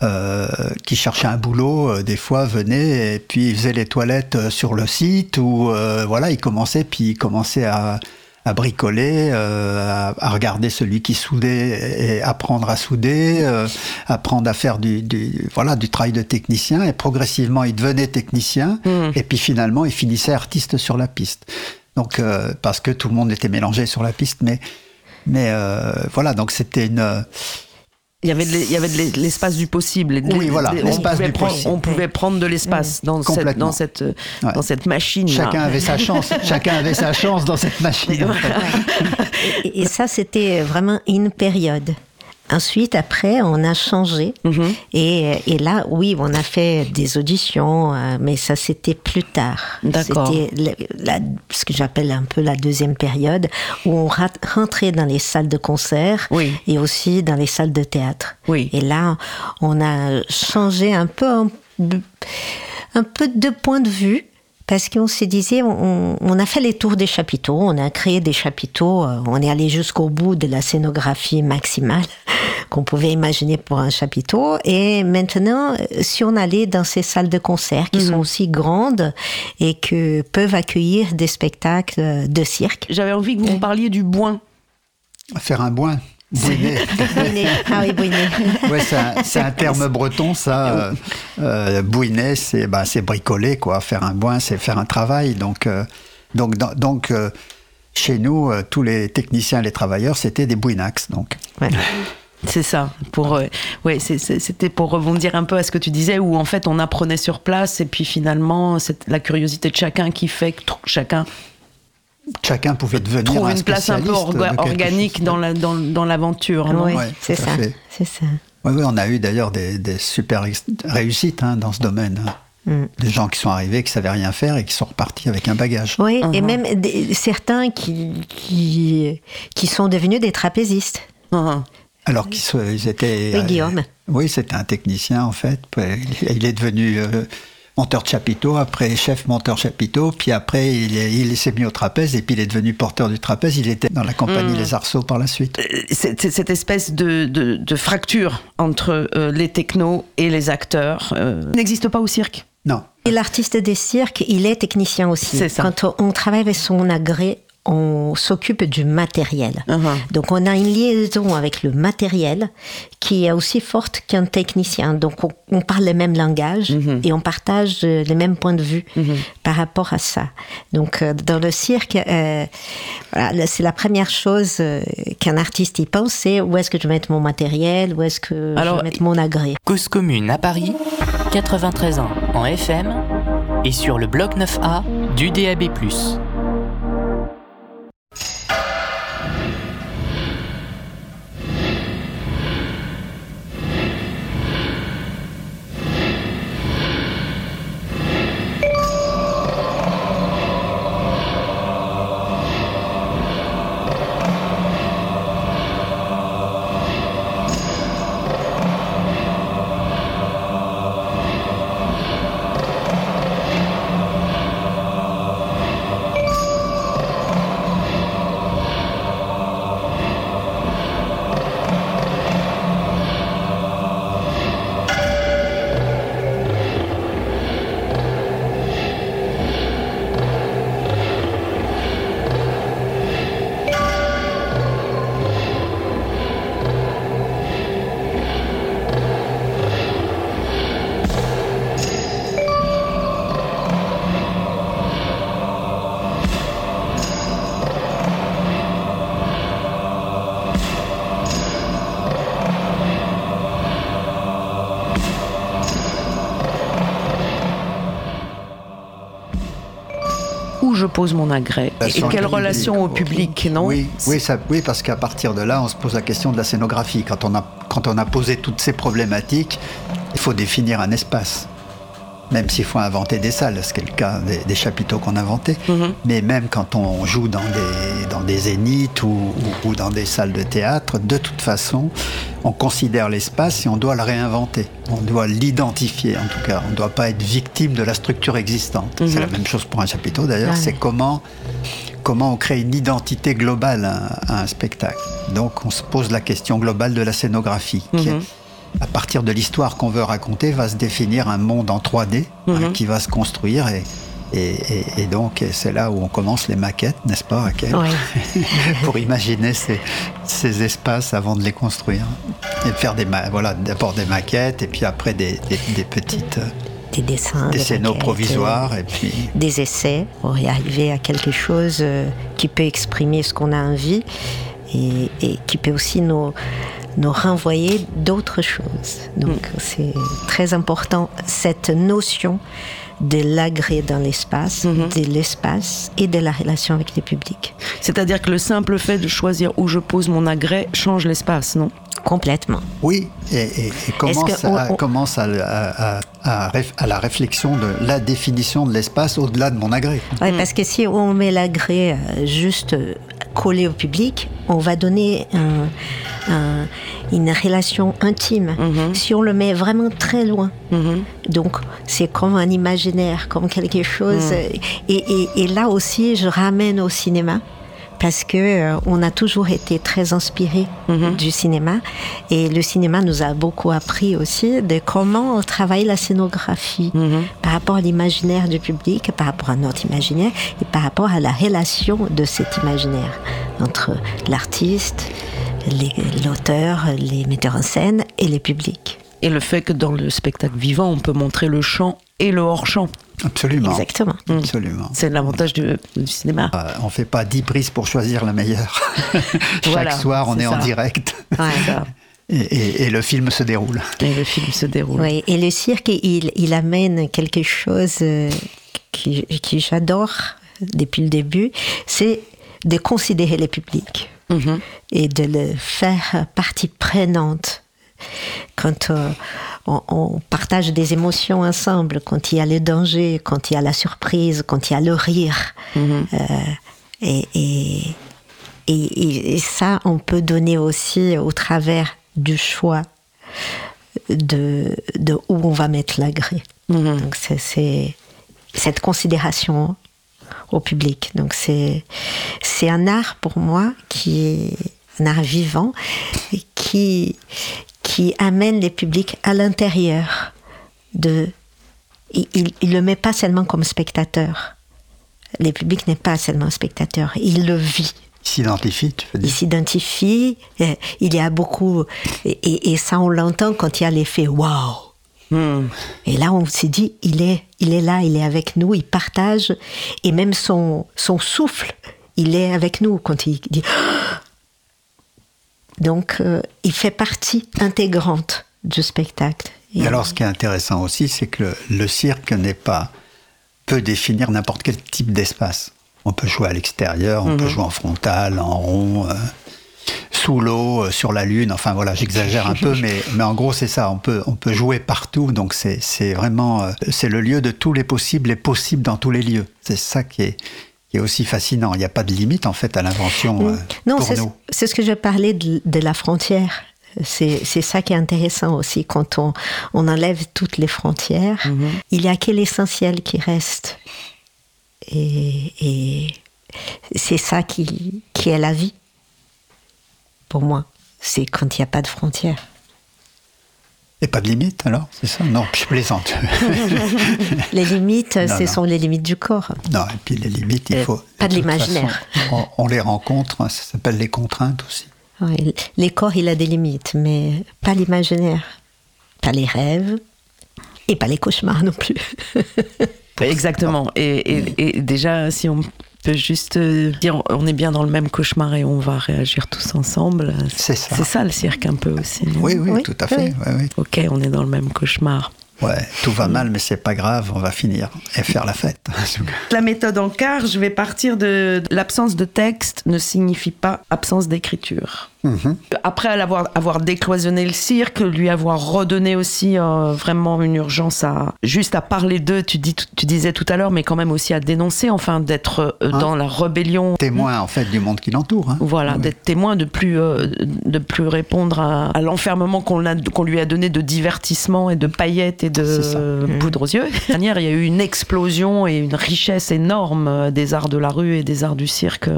euh, qui cherchaient un boulot, euh, des fois venaient et puis ils faisaient les toilettes euh, sur le site ou voilà, ils commençaient puis ils commençaient à, à bricoler, euh, à, à regarder celui qui soudait et apprendre à souder, euh, apprendre à faire du, du voilà du travail de technicien et progressivement ils devenaient techniciens Mm. et puis finalement ils finissaient artistes sur la piste. Donc euh, parce que tout le monde était mélangé sur la piste, mais mais euh, voilà donc c'était une il y avait de l'e- il y avait de l'e- l'espace du possible. De- Oui, voilà, l'espace pouvait du prendre- possible. On pouvait prendre de l'espace dans cette dans cette euh, Ouais. dans cette machine. chacun avait sa chance, chacun avait sa chance dans cette machine. en fait. Et, et ça, c'était vraiment une période. Ensuite, après, on a changé. Mhm. Et, et là, oui, on a fait des auditions, euh, mais ça, c'était plus tard. D'accord. C'était ce que j'appelle un peu la deuxième période, où on rentrait dans les salles de concert Oui. et aussi dans les salles de théâtre. Oui. Et là, on a changé un peu, un peu de point de vue. Parce qu'on se disait, on, on a fait les tours des chapiteaux, on a créé des chapiteaux, euh, on est allé jusqu'au bout de la scénographie maximale qu'on pouvait imaginer pour un chapiteau. Et maintenant, si on allait dans ces salles de concert qui sont aussi grandes et que peuvent accueillir des spectacles de cirque. J'avais envie que vous me parliez du boin. Faire un boin. Bouiner. Ah oui, bouiner. Ouais, c'est un, terme breton, ça. Euh, euh, bouiner, c'est bah, c'est bricoler, quoi. Faire un boin, c'est faire un travail. Donc, euh, donc, dans- donc euh, chez nous, euh, tous les techniciens, les travailleurs, c'était des bouinax. Donc, Ouais. C'est ça. Pour, euh, ouais, c'était pour rebondir un peu à ce que tu disais, où en fait on apprenait sur place et puis finalement c'est la curiosité de chacun qui fait que chacun chacun pouvait devenir trouve un une place un peu orga- organique dans la dans, dans l'aventure. Oui, Ouais, c'est tout à ça. fait. C'est ça. Oui, oui, on a eu d'ailleurs des, des super réussites hein, dans ce domaine. hein. Mm. Des gens qui sont arrivés, qui savaient rien faire et qui sont repartis avec un bagage. Oui, et Mhm. même des- certains qui, qui, qui sont devenus des trapézistes. Mhm. Alors qu'ils soient- ils étaient. Oui, Guillaume. Oui, c'était un technicien en fait. Il est devenu euh, monteur de chapiteau, après chef monteur chapiteau, puis après il, est- il s'est mis au trapèze et puis il est devenu porteur du trapèze. Il était dans la compagnie Les Arceaux par la suite. Euh, cette espèce de, de- de fracture entre euh, les technos et les acteurs euh, n'existe pas au cirque. Non. Et l'artiste des cirques, il est technicien aussi. C'est ça. Quand on travaille avec son agré, on s'occupe du matériel. Mhm. Donc on a une liaison avec le matériel qui est aussi forte qu'un technicien. Donc on, on parle le même langage Mhm. et on partage euh, les mêmes points de vue par rapport à ça. Donc euh, dans le cirque, euh, voilà, c'est la première chose qu'un artiste y pense, c'est où est-ce que je vais mettre mon matériel, où est-ce que je Alors, vais mettre mon agré. Cause commune à Paris, 93 ans en FM et sur le bloc 9A du DAB+. Où je pose mon agrès et quelle relation au public, non Oui, oui, ça, oui, parce qu'à partir de là, on se pose la question de la scénographie. Quand on a, quand on a posé toutes ces problématiques, il faut définir un espace. Même s'il faut inventer des salles, ce qui est le cas des, des chapiteaux qu'on inventait. Mhm. Mais même quand on joue dans des, dans des zéniths ou, ou- ou dans des salles de théâtre, de toute façon, on considère l'espace et on doit le réinventer. On doit l'identifier, en tout cas. On ne doit pas être victime de la structure existante. C'est la même chose pour un chapiteau, d'ailleurs. C'est comment comment on crée une identité globale à, un spectacle. Donc on se pose la question globale de la scénographie, qui est- à partir de l'histoire qu'on veut raconter, va se définir un monde en 3D hein, qui va se construire et, et, et- et donc c'est là où on commence les maquettes, n'est-ce pas Raquel Oui. Pour imaginer ces, ces espaces avant de les construire. Et faire des, voilà, d'abord des maquettes et puis après des, des- des petites euh, Des dessins, des des scénos maquettes, provisoires et puis des essais pour y arriver à quelque chose euh, qui peut exprimer ce qu'on a envie et, et qui peut aussi nous, nous renvoyer d'autres choses. Donc c'est très important cette notion de l'agré dans l'espace, de l'espace et de la relation avec le public. C'est-à-dire que le simple fait de choisir où je pose mon agrès change l'espace, non? Complètement. Oui, et, et- et commence, que on- à, on- commence à, à- à- à la réflexion de la définition de l'espace au-delà de mon agré. Ouais, Parce que si on met l'agré euh, juste euh, collé au public, on va donner un- un- une relation intime. Mhm. Si on le met vraiment très loin, Mhm. donc c'est comme un imaginaire, comme quelque chose. Mm. Et, et- et là aussi, je ramène au cinéma parce que euh, on a toujours été très inspiré Mhm. du cinéma et le cinéma nous a beaucoup appris aussi de comment travailler la scénographie Mhm. par rapport à l'imaginaire du public, par rapport à notre imaginaire et par rapport à la relation de cet imaginaire entre l'artiste, les- l'auteur, les metteurs en scène et les publics. Et le fait que dans le spectacle vivant, on peut montrer le chant et le hors-champ. Absolument. Exactement. Absolument. C'est l'avantage du, du cinéma. Euh, on fait pas 10 prises pour choisir la meilleure. Chaque Voilà, soir, on est en direct et, et- et le film se déroule. Et le film se déroule. Oui, et le cirque, il, il amène quelque chose euh, qui, qui j'adore depuis le début, c'est de considérer le public Mhm. et de le faire partie prenante. Quand euh, on, on partage des émotions ensemble, quand il y a le danger, quand il y a la surprise, quand il y a le rire. Mhm. Euh, et, et, et, ça, on peut donner aussi au travers du choix de, de où on va mettre la grille. Mhm. Donc c'est- cette considération au public. Donc c'est c'est un art pour moi qui est un art vivant qui qui amène les publics à l'intérieur de il, il, il le met pas seulement comme spectateur. Le public n'est pas seulement spectateur, il le vit. Il s'identifie, tu veux Il dire. s'identifie, euh, il y a beaucoup, et, et- et ça on l'entend quand il y a l'effet waouh. Mhm. Et là, on s'est dit, il est, il est là, il est avec nous, il partage, et même son, son souffle, il est avec nous quand il dit. Donc, euh, il fait partie intégrante du spectacle. Et alors, ce qui est intéressant aussi, c'est que le, le cirque n'est pas peut définir n'importe quel type d'espace. On peut jouer à l'extérieur, on peut jouer en frontal, en rond, euh, sous l'eau, euh, sur la lune. Enfin voilà, j'exagère un peu, mais, mais en gros c'est ça. On peut on peut jouer partout. Donc c'est c'est vraiment euh, c'est le lieu de tous les possibles et possibles dans tous les lieux. C'est ça qui est qui est aussi fascinant. Il n'y a pas de limite en fait à l'invention euh, non, pour c'est nous. c'est ce que je parlais de, de la frontière. C'est ça qui est intéressant aussi quand on, on enlève toutes les frontières. Il y a que l'essentiel qui reste. Et, et c'est ça qui, qui est la vie, pour moi. C'est quand il n'y a pas de frontières. Et pas de limite alors C'est ça? Non, je plaisante. Les limites, Non, ce non. sont les limites du corps. non, et puis les limites, il Euh, faut. pas de l'imaginaire. On, on les rencontre. Ça s'appelle les contraintes aussi. Ouais, les corps, il a des limites, mais pas l'imaginaire, pas les rêves et pas les cauchemars non plus. Exactement. Et, et- et déjà, si on peut juste euh, dire on est bien dans le même cauchemar et on va réagir tous ensemble, C'est ça. c'est ça le cirque un peu aussi. non? Oui, oui, Oui, tout à fait. oui. oui. Ok, on est dans le même cauchemar. Ouais, tout va mal, mais c'est pas grave, on va finir et faire la fête. La méthode en quart, je vais partir de l'absence de texte ne signifie pas absence d'écriture. Mhm. Après avoir, avoir décloisonné le cirque, lui avoir redonné aussi euh, vraiment une urgence à juste à parler d'eux, tu, dis, tu disais tout à l'heure, mais quand même aussi à dénoncer, enfin d'être euh, Hein? dans la rébellion. Témoin en fait du monde qui l'entoure. hein. Voilà, Ouais. d'être témoin, de plus, euh, de plus répondre à, à l'enfermement qu'on lui a donné de divertissement et de paillettes et de ça. poudre aux yeux. Dernière, il y a eu une explosion et une richesse énorme des arts de la rue et des arts du cirque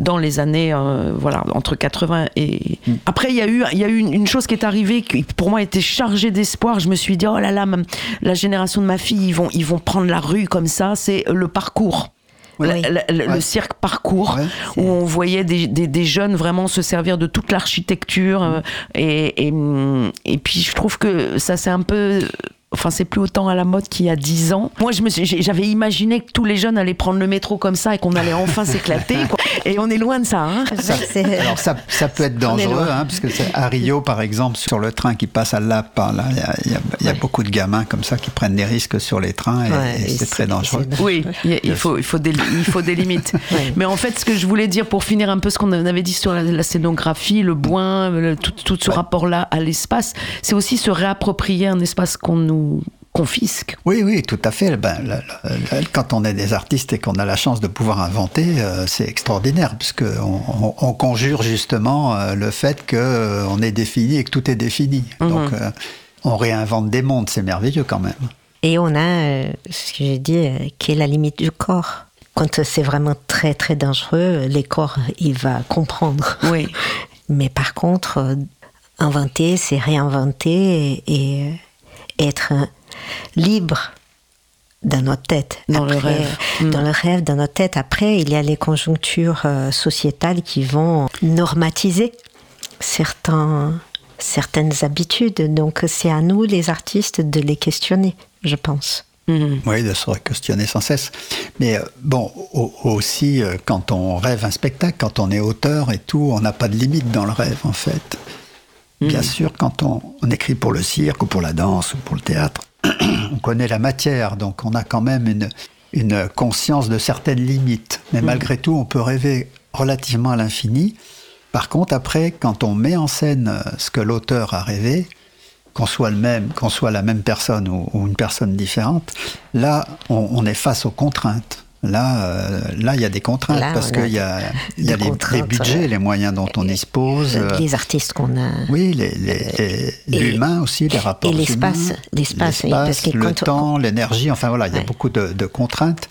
dans les années, voilà, entre 80 et. Mm. Après, il y a eu, il y a eu une, une chose qui est arrivée qui pour moi était chargée d'espoir. Je me suis dit, oh là là, la génération de ma fille, ils vont, ils vont prendre la rue comme ça. C'est le parcours. Oui. le- Ouais. Le cirque parcours Ouais. où on voyait des, des, des jeunes vraiment se servir de toute l'architecture euh, et, et, hum, et puis je trouve que ça c'est un peu Enfin, c'est plus autant à la mode qu'il y a 10 ans. Moi, j'avais imaginé que tous les jeunes allaient prendre le métro comme ça et qu'on allait enfin s'éclater. Et on est loin de ça. Hein C'est- Alors ça, ça peut être dangereux, hein, parce que c'est- à Rio, par exemple, sur le train qui passe à Lap, là, il y y y a beaucoup de gamins comme ça qui prennent des risques sur les trains et, Ouais, et et c'est très dangereux. Oui, il, il faut, il, faut des, il faut des limites. Ouais. Mais en fait, ce que je voulais dire pour finir un peu ce qu'on avait dit sur la, la scénographie, le bois, le- tout, tout ce rapport-là à l'espace, c'est aussi se réapproprier un espace qu'on nous confisque. Oui, oui, tout à fait. Ben, la- la- la- quand on est des artistes et qu'on a la chance de pouvoir inventer, euh, c'est extraordinaire, puisque on, on- on conjure justement euh, le fait que euh, on est défini et que tout est défini. Donc, euh, on réinvente des mondes, c'est merveilleux quand même. Et on a, euh, ce que j'ai dit, euh, qui est la limite du corps. Quand c'est vraiment très très dangereux, les corps, il va comprendre. Oui. Mais par contre, euh, inventer, c'est réinventer et, et, euh, être euh, libre dans notre tête. Dans le Après, rêve. euh, Mm. Dans le rêve, dans notre tête. Après, il y a les conjonctures euh, sociétales qui vont normatiser certains, certaines habitudes. Donc, c'est à nous, les artistes, de les questionner, je pense. Mhm. Oui, de se questionner sans cesse. Mais euh, bon, au- aussi, euh, quand on rêve un spectacle, quand on est auteur et tout, on n'a pas de limite dans le rêve, en fait. Bien sûr, quand on, on écrit pour le cirque ou pour la danse ou pour le théâtre, on connaît la matière, donc on a quand même une, une conscience de certaines limites. Mais malgré tout, on peut rêver relativement à l'infini. Par contre, après, quand on met en scène euh, ce que l'auteur a rêvé, qu'on soit le même, qu'on soit la même personne ou, ou une personne différente, là, on, on est face aux contraintes. Là, euh, là, il y a des contraintes Là, parce qu'il y a, il y a les, budgets, ouais. les moyens dont on dispose. euh, les artistes qu'on a. oui, les- l'humain aussi, les rapports et l'espace, l'espace, oui, le quand on- temps, l'énergie, enfin voilà, il y a beaucoup de, de contraintes.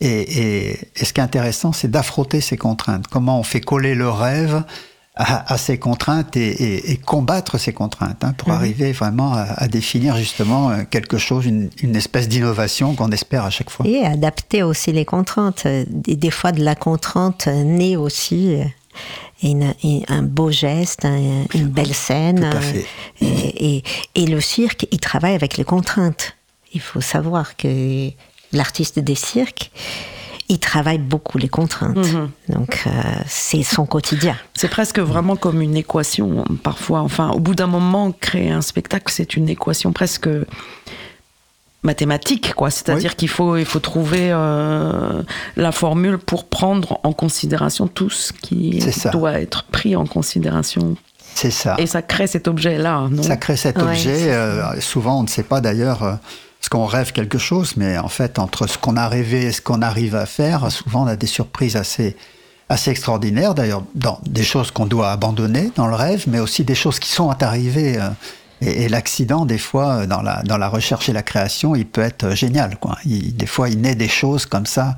Et, et- et ce qui est intéressant, c'est d'affronter ces contraintes. Comment on fait coller le rêve à, à ces contraintes et, et- et combattre ces contraintes hein, pour Mhm. arriver vraiment à, à définir justement euh, quelque chose, une, une espèce d'innovation qu'on espère à chaque fois. Et adapter aussi les contraintes. Des, des fois, de la contrainte naît aussi euh, une- une- un beau geste, un- une belle scène. Tout à euh, fait. Et, et- et le cirque, il travaille avec les contraintes. Il faut savoir que l'artiste des cirques, il travaille beaucoup les contraintes. Mhm. Donc, euh, c'est son quotidien. C'est presque vraiment comme une équation, parfois. Enfin, au bout d'un moment, créer un spectacle, c'est une équation presque mathématique, quoi. C'est-à-dire Oui. qu'il faut, il faut trouver euh, la formule pour prendre en considération tout ce qui doit être pris en considération. C'est ça. Et ça crée cet objet-là, non? Ça crée cet Ouais, objet. euh, souvent, on ne sait pas d'ailleurs euh, ce qu'on rêve quelque chose, mais en fait, entre ce qu'on a rêvé et ce qu'on arrive à faire, souvent, on a des surprises assez, assez extraordinaires. D'ailleurs, dans des choses qu'on doit abandonner dans le rêve, mais aussi des choses qui sont arrivées. euh, et et l'accident, des fois, euh, dans la, dans la recherche et la création, il peut être euh, génial. Quoi. Il- des fois, il naît des choses comme ça,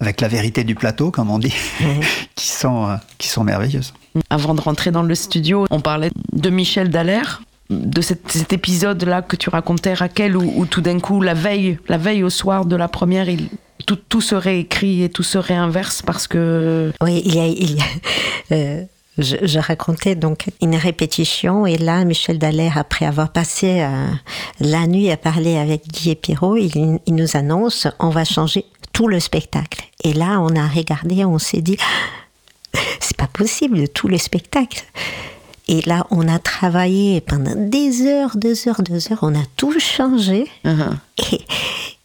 avec la vérité du plateau, comme on dit, qui, sont, euh, qui sont merveilleuses. Avant de rentrer dans le studio, on parlait de Michel Dallaire, de cet, épisode-là que tu racontais, Raquel, où, tout d'un coup, la veille, la veille au soir de la première, il, tout, tout se réécrit et tout se réinverse parce que... Oui, il y a, il y a, euh, je, racontais donc une répétition et là, Michel Dallaire, après avoir passé euh, la nuit à parler avec Guy Pirot, il, il nous annonce on va changer tout le spectacle. Et là, on a regardé, on s'est dit c'est pas possible, tout le spectacle. Et là, on a travaillé pendant des heures, deux heures, deux heures, on a tout changé. Uh-huh. Et,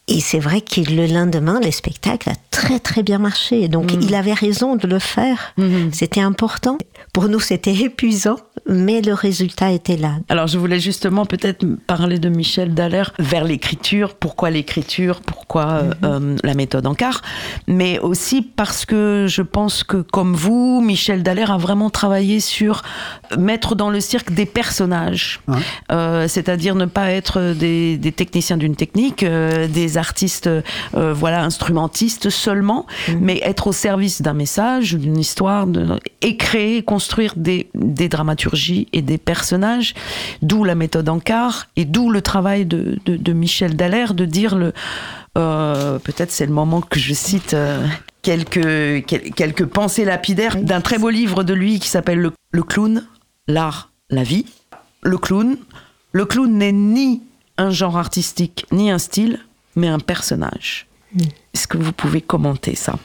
et c'est vrai que le lendemain, le spectacle a très très bien marché. Donc il avait raison de le faire. C'était important. Pour nous, c'était épuisant, mais le résultat était là. Alors, je voulais justement peut-être parler de Michel Dallaire vers l'écriture. Pourquoi l'écriture? Pourquoi euh, euh, la méthode en quart Mais aussi parce que je pense que, comme vous, Michel Dallaire a vraiment travaillé sur mettre dans le cirque des personnages. Ouais. Euh, C'est-à-dire ne pas être des, des techniciens d'une technique, euh, des artistes, euh, voilà, instrumentistes seulement, mais être au service d'un message, d'une histoire, de, et créer, construire des, des dramaturgies et des personnages, d'où la méthode en quart, et d'où le travail de, de, de Michel Dallaire de dire le. euh, Peut-être c'est le moment que je cite euh, quelques, quel- quelques pensées lapidaires d'un très beau livre de lui qui s'appelle le, le clown, l'art, la vie. Le clown, le clown n'est ni un genre artistique, ni un style, mais un personnage. Est-ce que vous pouvez commenter ça?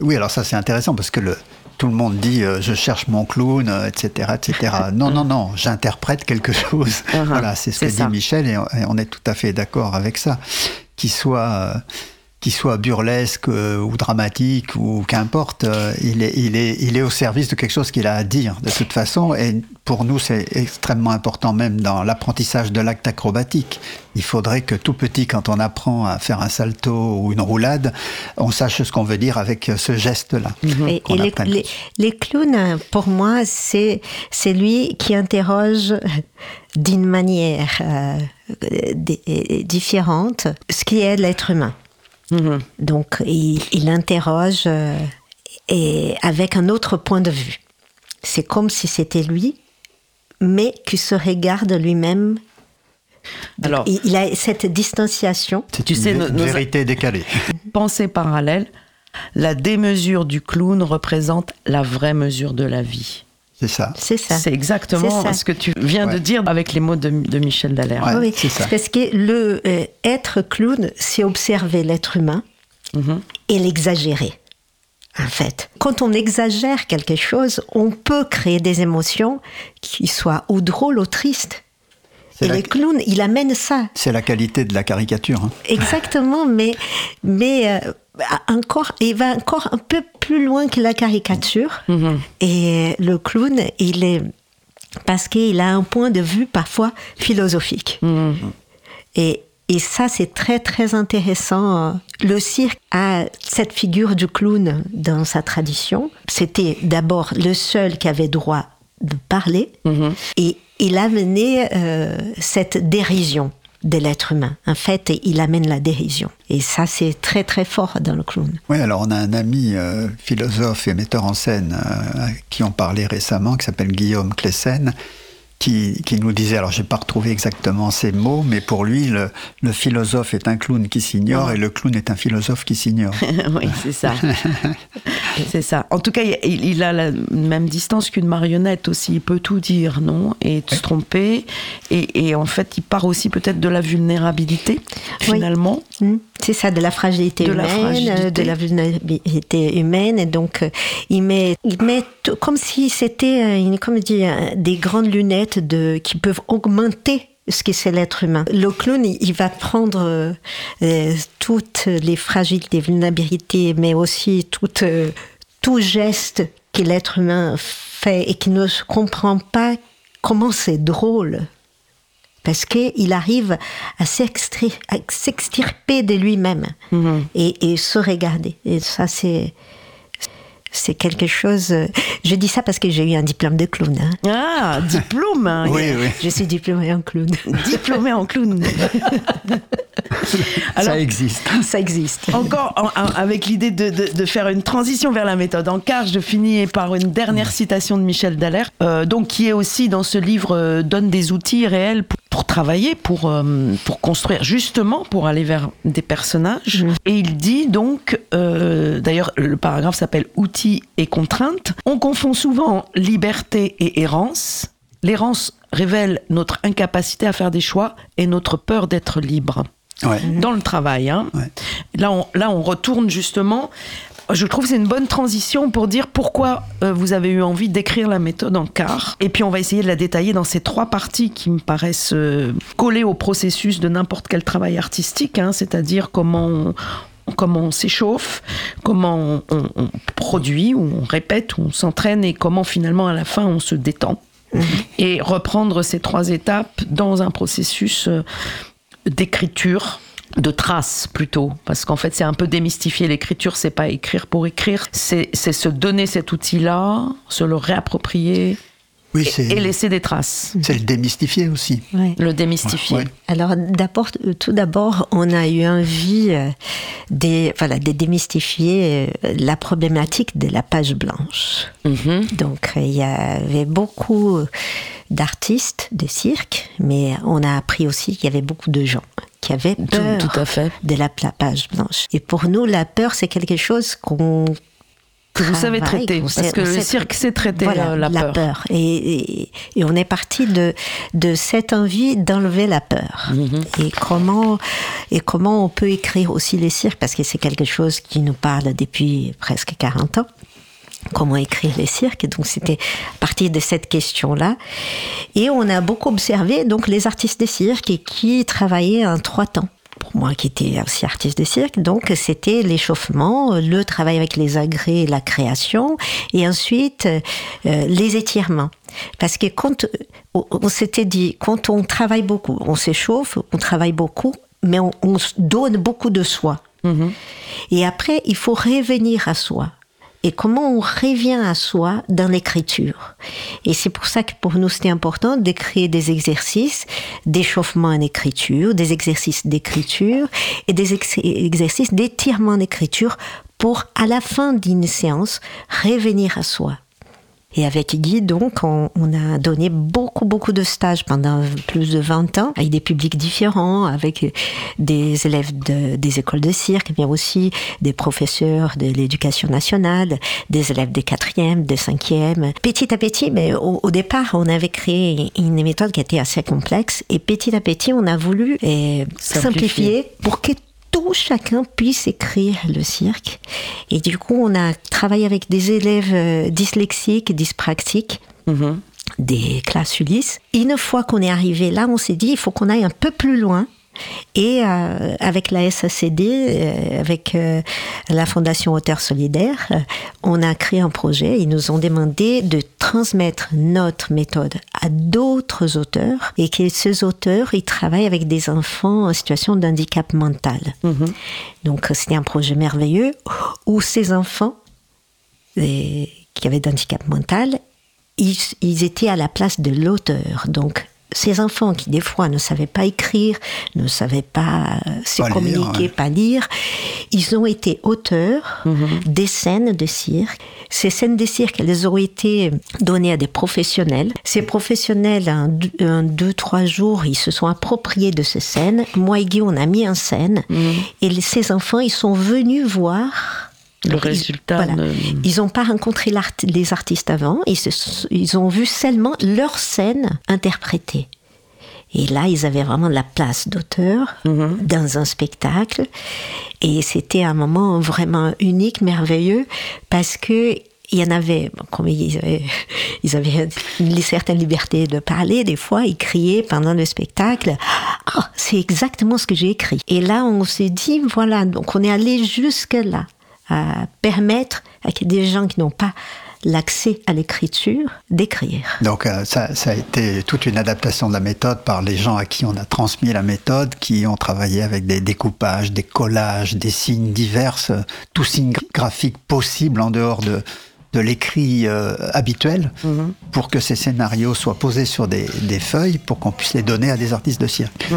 Oui, alors ça c'est intéressant parce que le, tout le monde dit euh, je cherche mon clown, euh, etc., etc. Non, non, non, j'interprète quelque chose. Uh-huh, voilà, c'est ce que ça. dit Michel et on, et on est tout à fait d'accord avec ça. Qu'il soit, euh, qu'il soit burlesque euh, ou dramatique ou qu'importe, euh, il, est, il, est, il est au service de quelque chose qu'il a à dire de toute façon. Et pour nous, c'est extrêmement important même dans l'apprentissage de l'acte acrobatique. Il faudrait que tout petit, quand on apprend à faire un salto ou une roulade, on sache ce qu'on veut dire avec ce geste-là. Et, et les, apprenne. les- les clowns, pour moi, c'est lui qui interroge d'une manière euh, di- différente ce qui est l'être humain. Mhm. Donc, il, il interroge euh, et avec un autre point de vue. C'est comme si c'était lui, mais qui se regarde lui-même. Alors- il, il a cette distanciation. C'est Tu une sais, nos- nos- vérité décalée. Pensée parallèle, la démesure du clown représente la vraie mesure de la vie. C'est ça. C'est ça. C'est exactement ça. ce que tu viens de dire avec les mots de, de Michel Dallaire. Ouais, oui, c'est ça. parce que le euh, être clown, c'est observer l'être humain Mhm. et l'exagérer. En fait, quand on exagère quelque chose, on peut créer des émotions qui soient ou drôles ou tristes. Et la- le clown, il amène ça. C'est la qualité de la caricature. hein. Exactement, mais, mais euh, encore, il va encore un peu plus loin que la caricature. Mhm. Et le clown, il est. Parce qu'il a un point de vue parfois philosophique. Mhm. Et, et ça, c'est très, très intéressant. Le cirque a cette figure du clown dans sa tradition. C'était d'abord le seul qui avait droit de parler. Mhm. Et il amenait euh, cette dérision de l'être humain. En fait, il amène la dérision. Et ça, c'est très, très fort dans le clown. Oui, alors on a un ami euh, philosophe et metteur en scène euh, à qui on parlait récemment, qui s'appelle Guillaume Clessen, qui, qui nous disait, alors j'ai pas retrouvé exactement ces mots, mais pour lui, le, le philosophe est un clown qui s'ignore et le clown est un philosophe qui s'ignore. oui, c'est ça. c'est ça. En tout cas, il, il a la même distance qu'une marionnette aussi. Il peut tout dire, non? Et se tromper. Et, et en fait, il part aussi peut-être de la vulnérabilité, Oui. finalement. Hmm, C'est ça, de la fragilité De la humaine, fragilité. euh, de la vulnérabilité humaine. Et donc, euh, il met, il met tout- comme si c'était, euh, comme dit, euh, des grandes lunettes de, qui peuvent augmenter ce que c'est l'être humain. Le clown, il va prendre euh, toutes les fragilités, vulnérabilités, mais aussi tout, euh, tout geste que l'être humain fait et qui ne comprend pas comment c'est drôle parce qu'il arrive à s'extirper de lui-même et, et se regarder. Et ça, c'est c'est quelque chose. euh, Je dis ça parce que j'ai eu un diplôme de clown. hein. Ah, diplôme hein. Oui, oui. Je suis diplômée en clown. Diplômé en clown. Alors, Ça existe. ça existe. Encore en- en- avec l'idée de, de- de faire une transition vers la méthode en car, je finis par une dernière citation de Michel Dallaire, euh, donc qui est aussi dans ce livre euh, donne des outils réels pour, pour travailler, pour euh, pour construire justement, pour aller vers des personnages. Et il dit donc, euh, d'ailleurs le paragraphe s'appelle outils et contraintes. On confond souvent liberté et errance. L'errance révèle notre incapacité à faire des choix et notre peur d'être libre Ouais. dans le travail. hein. Ouais. Là, on, là, on retourne justement. Je trouve que c'est une bonne transition pour dire pourquoi euh, vous avez eu envie d'écrire la méthode en quart. Et puis on va essayer de la détailler dans ces trois parties qui me paraissent euh, coller au processus de n'importe quel travail artistique, hein, c'est-à-dire comment on, comment on s'échauffe, comment on, on- on produit, ou on répète, ou on s'entraîne, et comment finalement à la fin on se détend. Et reprendre ces trois étapes dans un processus euh, d'écriture de traces plutôt. Parce qu'en fait c'est un peu démystifier l'écriture c'est pas écrire pour écrire. C'est se donner cet outil là se le réapproprier Oui, et, laisser des traces c'est le démystifier aussi. Ouais. le démystifier Ouais. Alors d'abord, euh, tout d'abord, on a eu envie euh, de, voilà, de démystifier euh, la problématique de la page blanche. Mhm. Donc il y avait beaucoup d'artistes de cirque, mais on a appris aussi qu'il y avait beaucoup de gens qui avaient tout, peur tout à fait de la page blanche. Et pour nous, la peur, c'est quelque chose qu'on que vous savez travaille, traiter qu'on parce que le cirque sait traiter voilà, euh, la, peur, Et, et, et on est parti de, de cette envie d'enlever la peur. Mhm. Et comment et comment on peut écrire aussi les cirques parce que c'est quelque chose qui nous parle depuis presque 40 ans. Comment écrire les cirques Donc c'était à partir de cette question-là. Et on a beaucoup observé donc les artistes des cirques qui travaillaient en trois temps. Moi qui étais aussi artiste de cirque, donc c'était l'échauffement, le travail avec les agrès, la création, et ensuite euh, les étirements. Parce que quand on, s'était dit, quand on travaille beaucoup, on s'échauffe, on travaille beaucoup, mais on, donne beaucoup de soi. Et après, il faut revenir à soi. Et comment on revient à soi dans l'écriture. Et c'est pour ça que pour nous, c'était important de créer des exercices d'échauffement en écriture, des exercices d'écriture et des ex- exercices d'étirement en écriture pour, à la fin d'une séance, revenir à soi. Et avec Guy, donc, on, on a donné beaucoup, beaucoup de stages pendant plus de 20 ans, avec des publics différents, avec des élèves de- des écoles de cirque, mais aussi des professeurs de l'éducation nationale, des élèves des quatrièmes, des cinquièmes. Petit à petit, mais au, au départ, on avait créé une méthode qui était assez complexe, et petit à petit, on a voulu eh, Simplifier. simplifier pour que tout chacun puisse écrire le cirque. Et du coup, on a travaillé avec des élèves euh, dyslexiques, dyspraxiques, Mhm. des classes Ulysse. Une fois qu'on est arrivé là, on s'est dit, il faut qu'on aille un peu plus loin. Et euh, avec la SACD, euh, avec euh, la Fondation Auteurs Solidaires, euh, on a créé un projet. Ils nous ont demandé de transmettre notre méthode à d'autres auteurs et que ces auteurs, ils travaillent avec des enfants en situation de handicap mental. Donc c'était un projet merveilleux où ces enfants et- qui avaient d'handicap mental, ils, ils étaient à la place de l'auteur. Donc, ces enfants qui, des fois, ne savaient pas écrire, ne savaient pas euh, se Pas lire, communiquer, ouais. pas lire, ils ont été auteurs des scènes de cirque. Ces scènes de cirque, elles ont été données à des professionnels. Ces professionnels, en deux, trois jours, ils se sont appropriés de ces scènes. Moi et Guy, on a mis en scène. Et les- ces enfants, ils sont venus voir Le Ils- résultat voilà. ne- Ils n'ont pas rencontré les artistes avant, ils, se- ils ont vu seulement leur scène interprétée. Et là, ils avaient vraiment la place d'auteur dans un spectacle. Et c'était un moment vraiment unique, merveilleux, parce que il y en avait, bon, comme ils avaient, ils avaient une certaine liberté de parler, des fois, ils criaient pendant le spectacle, ah, c'est exactement ce que j'ai écrit. Et là, on s'est dit, voilà, donc on est allé jusque-là, à permettre à des gens qui n'ont pas l'accès à l'écriture d'écrire. Donc euh, ça, a été toute une adaptation de la méthode par les gens à qui on a transmis la méthode, qui ont travaillé avec des découpages, des collages, des signes divers, euh, tous signes gra- graphiques possibles en dehors de, de l'écrit euh, habituel, pour que ces scénarios soient posés sur des, des feuilles pour qu'on puisse les donner à des artistes de cirque.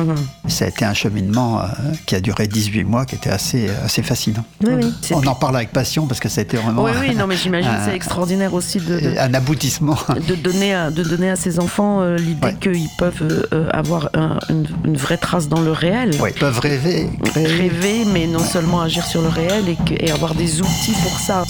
Ça a été un cheminement euh, qui a duré 18 mois, qui était assez, assez fascinant. Oui, oui. On en parle avec passion parce que ça a été vraiment Oui, oui, non, mais j'imagine c'est extraordinaire aussi de, de- un aboutissement. de donner à, de donner à ces enfants euh, l'idée Ouais. qu'ils peuvent euh, euh, avoir un- une, une vraie trace dans le réel. Ouais, ils peuvent rêver, créer. Rêver, mais non seulement agir sur le réel et, que- et avoir des outils pour ça.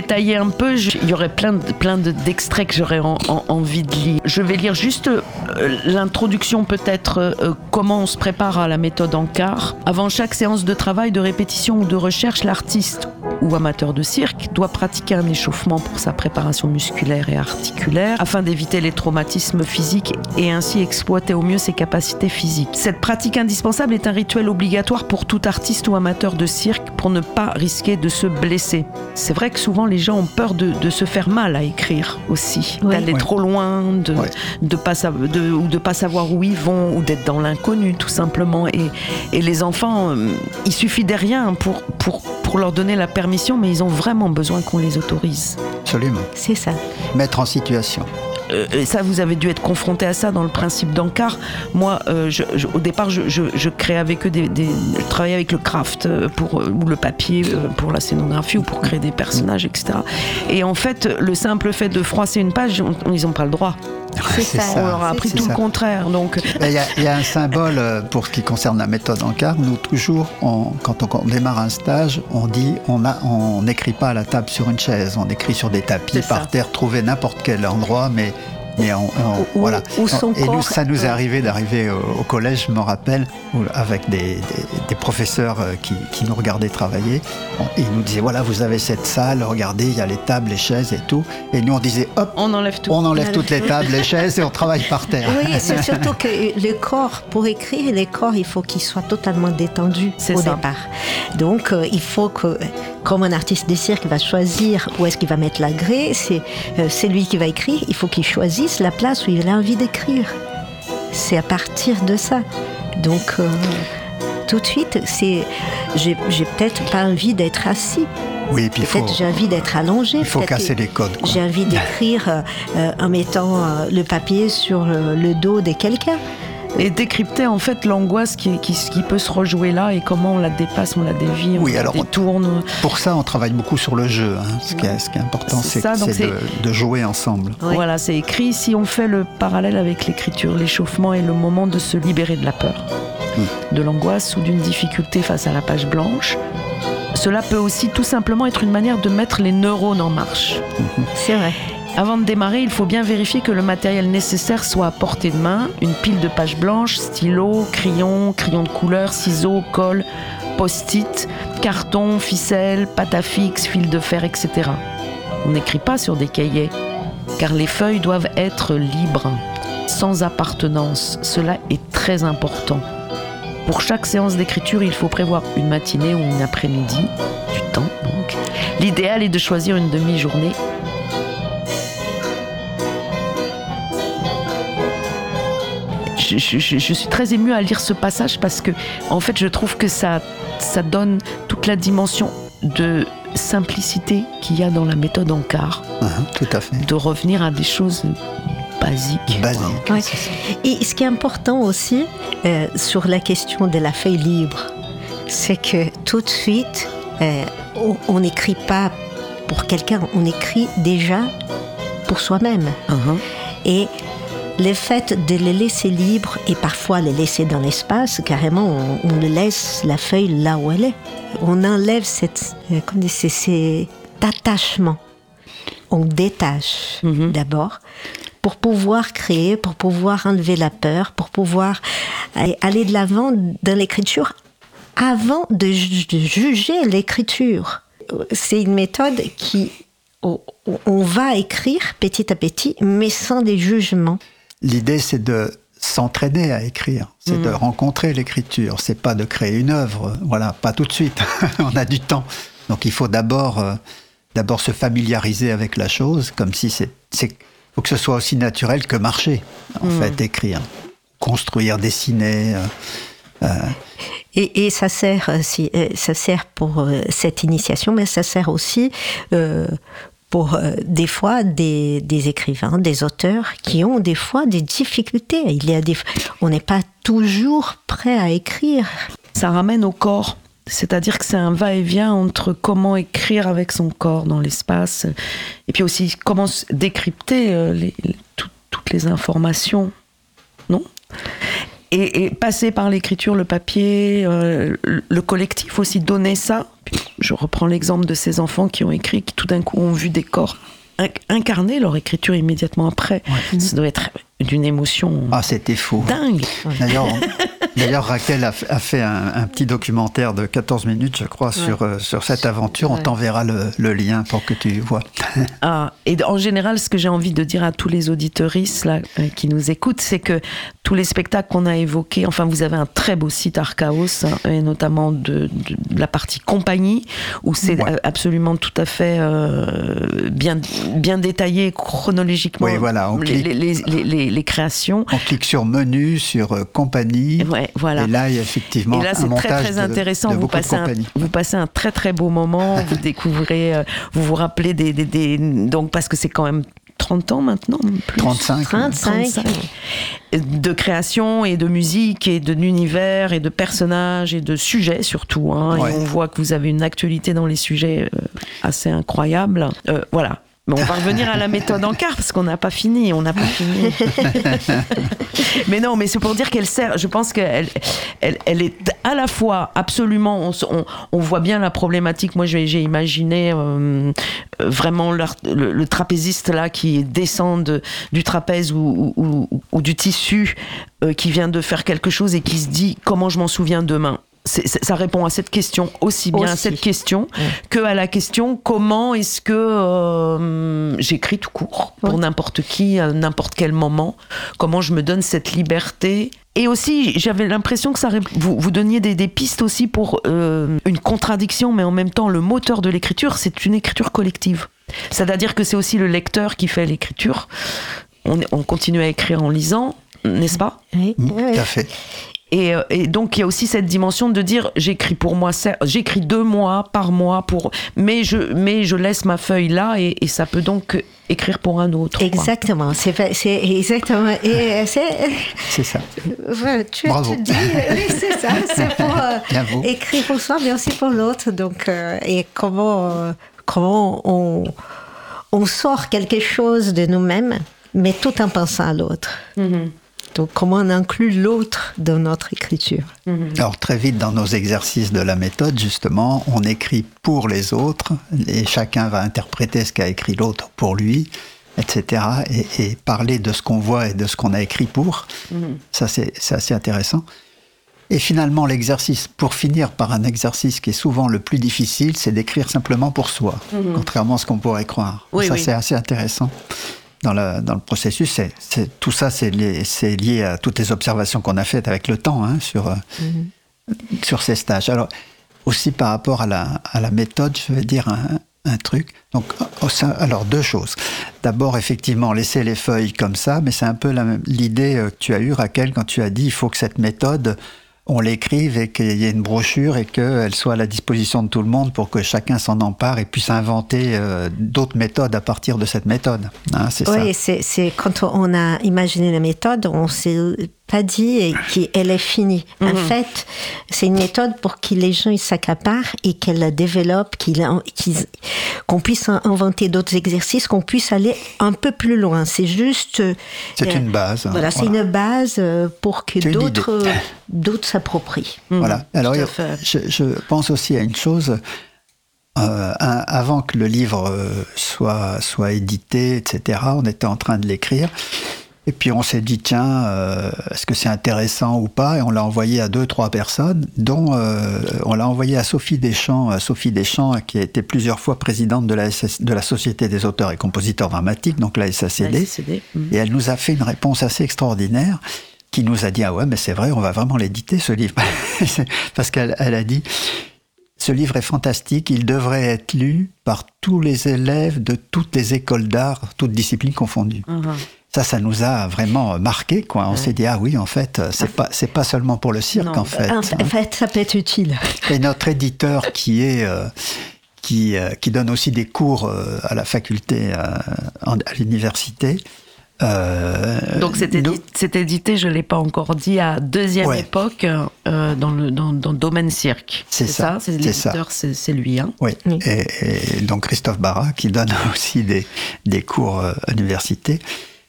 Détailler un peu, il y aurait plein plein de- d'extraits que j'aurais en- en- envie de lire. Je vais lire juste euh, l'introduction peut-être, euh, comment on se prépare à la méthode Ankar. Avant chaque séance de travail, de répétition ou de recherche, l'artiste ou amateur de cirque doit pratiquer un échauffement pour sa préparation musculaire et articulaire afin d'éviter les traumatismes physiques et ainsi exploiter au mieux ses capacités physiques. Cette pratique indispensable est un rituel obligatoire pour tout artiste ou amateur de cirque pour ne pas risquer de se blesser. C'est vrai que souvent les gens ont peur de, de se faire mal à écrire aussi, Oui. d'aller Oui. trop loin, de, Ouais. de pas de- ou de pas savoir où ils vont ou d'être dans l'inconnu tout simplement. Et, et les enfants, euh, il suffit de rien pour, pour, pour leur donner la permission, mais ils ont vraiment besoin qu'on les autorise. Absolument. C'est ça. Mettre en situation. Euh, ça, vous avez dû être confronté à ça dans le principe d'Ankar. Moi, euh, je- je- au départ, je, je, je créais avec eux des, des- je travaillais avec le craft euh, pour, ou le papier pour la scénographie ou pour créer des personnages, etc. Et en fait, le simple fait de froisser une page, on- ils n'ont pas le droit. C'est ça. On leur a appris tout ça. le contraire. Donc, Il y, a- il y a un symbole pour ce qui concerne la méthode Ankar. Nous, toujours, on- quand on, on démarre un stage, on dit on a- on n'écrit pas à la table sur une chaise, on écrit sur des tapis, ça. par terre, trouver n'importe quel endroit, mais. Mais on, on- Où- voilà. où son Et corps- ça nous est arrivé d'arriver au, au collège, je me rappelle, où- avec des, des- des professeurs euh, qui, qui nous regardaient travailler. Ils nous disaient voilà, vous avez cette salle, regardez, il y a les tables, les chaises et tout. Et nous, on disait hop, on enlève tout. on enlève toutes les tables, les chaises et on travaille par terre. Oui, c'est surtout que le corps, pour écrire, les corps, il faut qu'ils soient totalement détendus C'est au ça. départ. Donc, euh, il faut que, comme un artiste de cirque va choisir où est-ce qu'il va mettre la grée, c'est euh, c'est lui qui va écrire, il faut qu'il choisisse la place où il a envie d'écrire. C'est à partir de ça. Donc, euh, tout de suite, c'est, j'ai j'ai peut-être pas envie d'être assis. Oui, puis faut, Peut-être j'ai envie d'être allongé. il faut casser les codes. quoi. j'ai envie d'écrire euh, euh, en mettant euh, le papier sur le dos de quelqu'un. Et décrypter en fait l'angoisse qui, qui, qui peut se rejouer là et comment on la dépasse, on la dévie, on Oui, la alors, on- détourne. Pour ça, on travaille beaucoup sur le jeu. hein. Ce, qui est, ce qui est important, C'est de, de jouer ensemble. Oui. Voilà, c'est écrit. Si on fait le parallèle avec l'écriture, l'échauffement est le moment de se libérer de la peur, de l'angoisse ou d'une difficulté face à la page blanche. Cela peut aussi tout simplement être une manière de mettre les neurones en marche. C'est vrai. Avant de démarrer, il faut bien vérifier que le matériel nécessaire soit à portée de main. Une pile de pages blanches, stylo, crayon, crayon de couleur, ciseaux, colle, post-it, carton, ficelle, pâte à fixe, fil de fer, etc. On n'écrit pas sur des cahiers, car les feuilles doivent être libres, sans appartenance. Cela est très important. Pour chaque séance d'écriture, il faut prévoir une matinée ou une après-midi, du temps donc. L'idéal est de choisir une demi-journée je, je- je- je suis très émue à lire ce passage parce que, en fait, je trouve que ça, ça donne toute la dimension de simplicité qu'il y a dans la méthode Ankar, Hein, tout à fait. de revenir à des choses basiques. Basique. Ouais. Et ce qui est important aussi euh, sur la question de la feuille libre, c'est que tout de suite, euh, on- n'écrit pas pour quelqu'un, on écrit déjà pour soi-même. Mhm. Et le fait de les laisser libres et parfois les laisser dans l'espace, carrément, on, laisse la feuille là où elle est. On enlève cette, euh, cet attachement. On détache Mhm. d'abord pour pouvoir créer, pour pouvoir enlever la peur, pour pouvoir aller- de l'avant dans l'écriture avant de, ju- de juger l'écriture. C'est une méthode qui on va écrire petit à petit, mais sans des jugements. L'idée, c'est de s'entraîner à écrire, c'est Mhm. de rencontrer l'écriture, c'est pas de créer une œuvre, voilà, pas tout de suite, on a du temps. Donc il faut d'abord euh, d'abord se familiariser avec la chose, comme si c'est faut que ce soit aussi naturel que marcher, en Mhm. fait, écrire, construire, dessiner. euh, euh, Et, et ça sert, ça sert pour cette initiation, mais ça sert aussi pour euh, des fois des, écrivains, des auteurs qui ont des fois des difficultés. Il y a des, on n'est pas toujours prêt à écrire. Ça ramène au corps. C'est-à-dire que c'est un va-et-vient entre comment écrire avec son corps dans l'espace, et puis aussi comment décrypter euh, toutes les informations, non? Et, passer par l'écriture, le papier, euh, le collectif aussi, donner ça. Je reprends l'exemple de ces enfants qui ont écrit, qui tout d'un coup ont vu des corps inc- incarner leur écriture immédiatement après. Ça doit être d'une émotion Ah, c'était fou. dingue. D'ailleurs, D'ailleurs, Raquel a, fait un, un petit documentaire de 14 minutes, je crois, sur, euh, sur cette aventure. On t'enverra le, le lien pour que tu vois. Ah, et en général, ce que j'ai envie de dire à tous les auditeuristes là, euh, qui nous écoutent, c'est que tous les spectacles qu'on a évoqués, enfin, vous avez un très beau site Archaos, hein, et notamment de, la partie compagnie, où c'est Ouais. euh, absolument tout à fait euh, bien, bien détaillé chronologiquement. Oui, voilà, on les, clique. les, les, les- les- les créations. On clique sur menu, sur euh, compagnie. Ouais, voilà. Et là, il y a effectivement Et là, c'est très intéressant. de vous, passez un, compagnies. vous passez un très très beau moment. vous découvrez, euh, vous vous rappelez des, des, des- donc parce que c'est quand même 30 ans maintenant, plus. 35. 35. de création et de musique et de l'univers et de personnages et de sujets surtout. hein. Ouais. Et on voit que vous avez une actualité dans les sujets euh, assez incroyable. Euh, voilà. Mais on va revenir à la méthode en quart parce qu'on n'a pas fini, on n'a pas fini. mais non, mais c'est pour dire qu'elle sert. Je pense qu'elle, elle, elle est à la fois absolument. On, se- on, on voit bien la problématique. Moi, j'ai, imaginé euh, euh, vraiment le, le trapéziste là qui descend de- du trapèze ou, ou- ou- ou du tissu, euh, qui vient de faire quelque chose et qui se dit comment je m'en souviens demain? C'est- c'est- ça répond à cette question aussi bien à cette question que à la question comment est-ce que euh, j'écris tout court pour Oui. n'importe qui à n'importe quel moment? Comment je me donne cette liberté? Et aussi j'avais l'impression que ça vous, vous donniez des, des pistes aussi pour euh, une contradiction mais en même temps le moteur de l'écriture c'est une écriture collective. C'est-à-dire que c'est aussi le lecteur qui fait l'écriture. On, continue à écrire en lisant n'est-ce pas? Oui, Mm, oui. Tout à fait. Et, euh, et donc il y a aussi cette dimension de dire j'écris pour moi, j'écris deux mois par mois pour, mais je mais je laisse ma feuille là et, et ça peut donc écrire pour un autre. Exactement, c'est exactement. Et c'est, C'est ça. voilà, tu as Bravo. tout dit. Oui, c'est ça. C'est pour euh, écrire pour soi, mais aussi pour l'autre. Donc, euh, et comment euh, comment on on sort quelque chose de nous-mêmes, mais tout en pensant à l'autre. Donc, comment on inclut l'autre dans notre écriture. Alors très vite dans nos exercices de la méthode, justement, on écrit pour les autres et chacun va interpréter ce qu'a écrit l'autre pour lui, etc. Et, et parler de ce qu'on voit et de ce qu'on a écrit pour. Ça, c'est assez intéressant. Et finalement, l'exercice, pour finir par un exercice qui est souvent le plus difficile, c'est d'écrire simplement pour soi, contrairement à ce qu'on pourrait croire. Oui, ça, oui. c'est assez intéressant. Dans le, dans le processus, c'est, c'est- tout ça, c'est lié, à toutes les observations qu'on a faites avec le temps hein, sur, euh, sur ces stages. Alors, aussi par rapport à la, à la méthode, je vais dire un, un truc. Donc, alors, deux choses. D'abord, effectivement, laisser les feuilles comme ça, mais c'est un peu l'idée euh, que tu as eue, Raquel, quand tu as dit il faut que cette méthode, on l'écrive et qu'il y ait une brochure et qu'elle soit à la disposition de tout le monde pour que chacun s'en empare et puisse inventer euh, d'autres méthodes à partir de cette méthode. Hein, c'est ça. Oui, c'est quand on a imaginé la méthode, on s'est pas dit qu'elle est finie. En fait, c'est une méthode pour que les gens ils s'accaparent et qu'elle la développe, qu'ils, qu'ils- qu'on puisse inventer d'autres exercices, qu'on puisse aller un peu plus loin. C'est juste. C'est euh, une base. hein, Voilà, c'est une base pour que d'autres, d'autres s'approprient. Voilà. Alors, à fait. je, je pense aussi à une chose. Euh, avant que le livre euh, soit, soit édité, etc., on était en train de l'écrire. Et puis on s'est dit, tiens, euh, est-ce que c'est intéressant ou pas? Et on l'a envoyé à deux, trois personnes, dont euh, on l'a envoyé à Sophie Deschamps, euh, Sophie Deschamps qui a été plusieurs fois présidente de la, SS de la Société des auteurs et compositeurs dramatiques, donc la SACD. La SACD, mm. Et elle nous a fait une réponse assez extraordinaire qui nous a dit ah ouais mais c'est vrai on va vraiment l'éditer ce livre parce qu'elle elle a dit ce livre est fantastique il devrait être lu par tous les élèves de toutes les écoles d'art toutes disciplines confondues Mhm. Ça ça nous a vraiment marqué quoi on s'est dit ah oui en fait c'est pas c'est pas seulement pour le cirque Non. en fait En hein. fait, ça peut être utile. Et notre éditeur qui est euh, qui, euh, qui donne aussi des cours euh, à la faculté euh, en- à l'université euh, Donc c'est nous- édité, je l'ai pas encore dit, à deuxième Ouais. époque euh, dans le dans, dans le domaine cirque. C'est ça, c'est c'est ça. l'éditeur, c'est c'est lui. Hein. Oui, Oui. Et, et donc Christophe Barra qui donne aussi des, des cours euh, à l'université.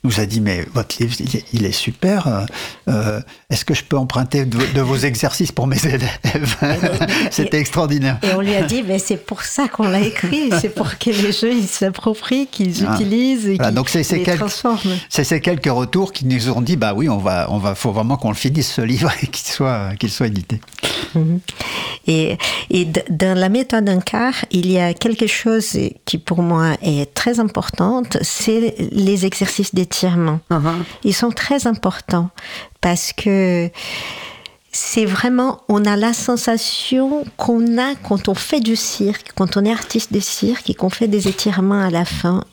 Nous a dit mais votre livre il est, super. euh, euh, Est-ce que je peux emprunter de, de vos exercices pour mes élèves C'était extraordinaire. Et on lui a dit, mais c'est pour ça qu'on l'a écrit, c'est pour que les jeux ils s'approprient, qu'ils Ah. utilisent et Voilà, qu'ils les quelques, transforment. c'est ces quelques retours qui nous ont dit bah oui on va on va faut vraiment qu'on le finisse ce livre et qu'il soit qu'il soit édité. Et, et d- dans la méthode Ankar, il y a quelque chose qui pour moi est très importante, c'est les exercices Uh-huh. Ils sont très importants parce que c'est vraiment, on a la sensation qu'on a quand on fait du cirque, quand on est artiste de cirque et qu'on fait des étirements à la fin.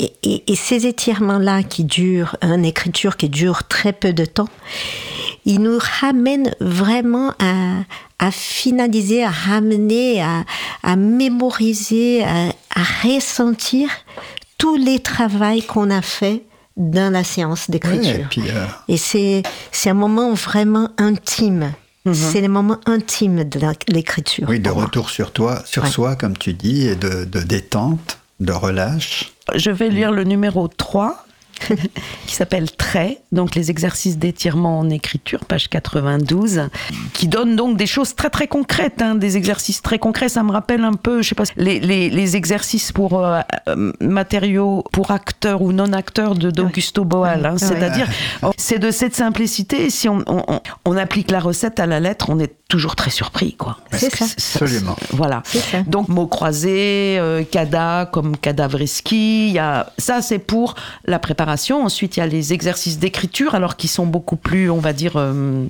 Et, et- et ces étirements-là qui durent, une écriture qui dure très peu de temps, ils nous ramènent vraiment à, à finaliser, à ramener, à, à mémoriser, à, à ressentir tous les travaux qu'on a fait dans la séance d'écriture. Ouais, et puis, euh, Et c'est, c'est un moment vraiment intime. C'est le moment intime de l'écriture. oui de moi. retour sur toi sur Ouais. soi comme tu dis et de, de détente de relâche. Je vais lire le numéro 3 qui s'appelle Trait, donc les exercices d'étirement en écriture, page 92, qui donne donc des choses très très concrètes, hein, des exercices très concrets. Ça me rappelle un peu, je sais pas, les, les, les exercices pour euh, euh, matériaux pour acteurs ou non acteurs de d'Augusto Boal. hein. Ouais. C'est-à-dire, c'est de cette simplicité. et Si on, on, on- on applique la recette à la lettre, on est toujours très surpris, quoi. C'est ça. Absolument. Voilà. Ça. Donc mots croisés, euh, cada comme cadavreski, il y a ça c'est pour la préparation. Ensuite il y a les exercices d'écriture alors qui sont beaucoup plus on va dire euh,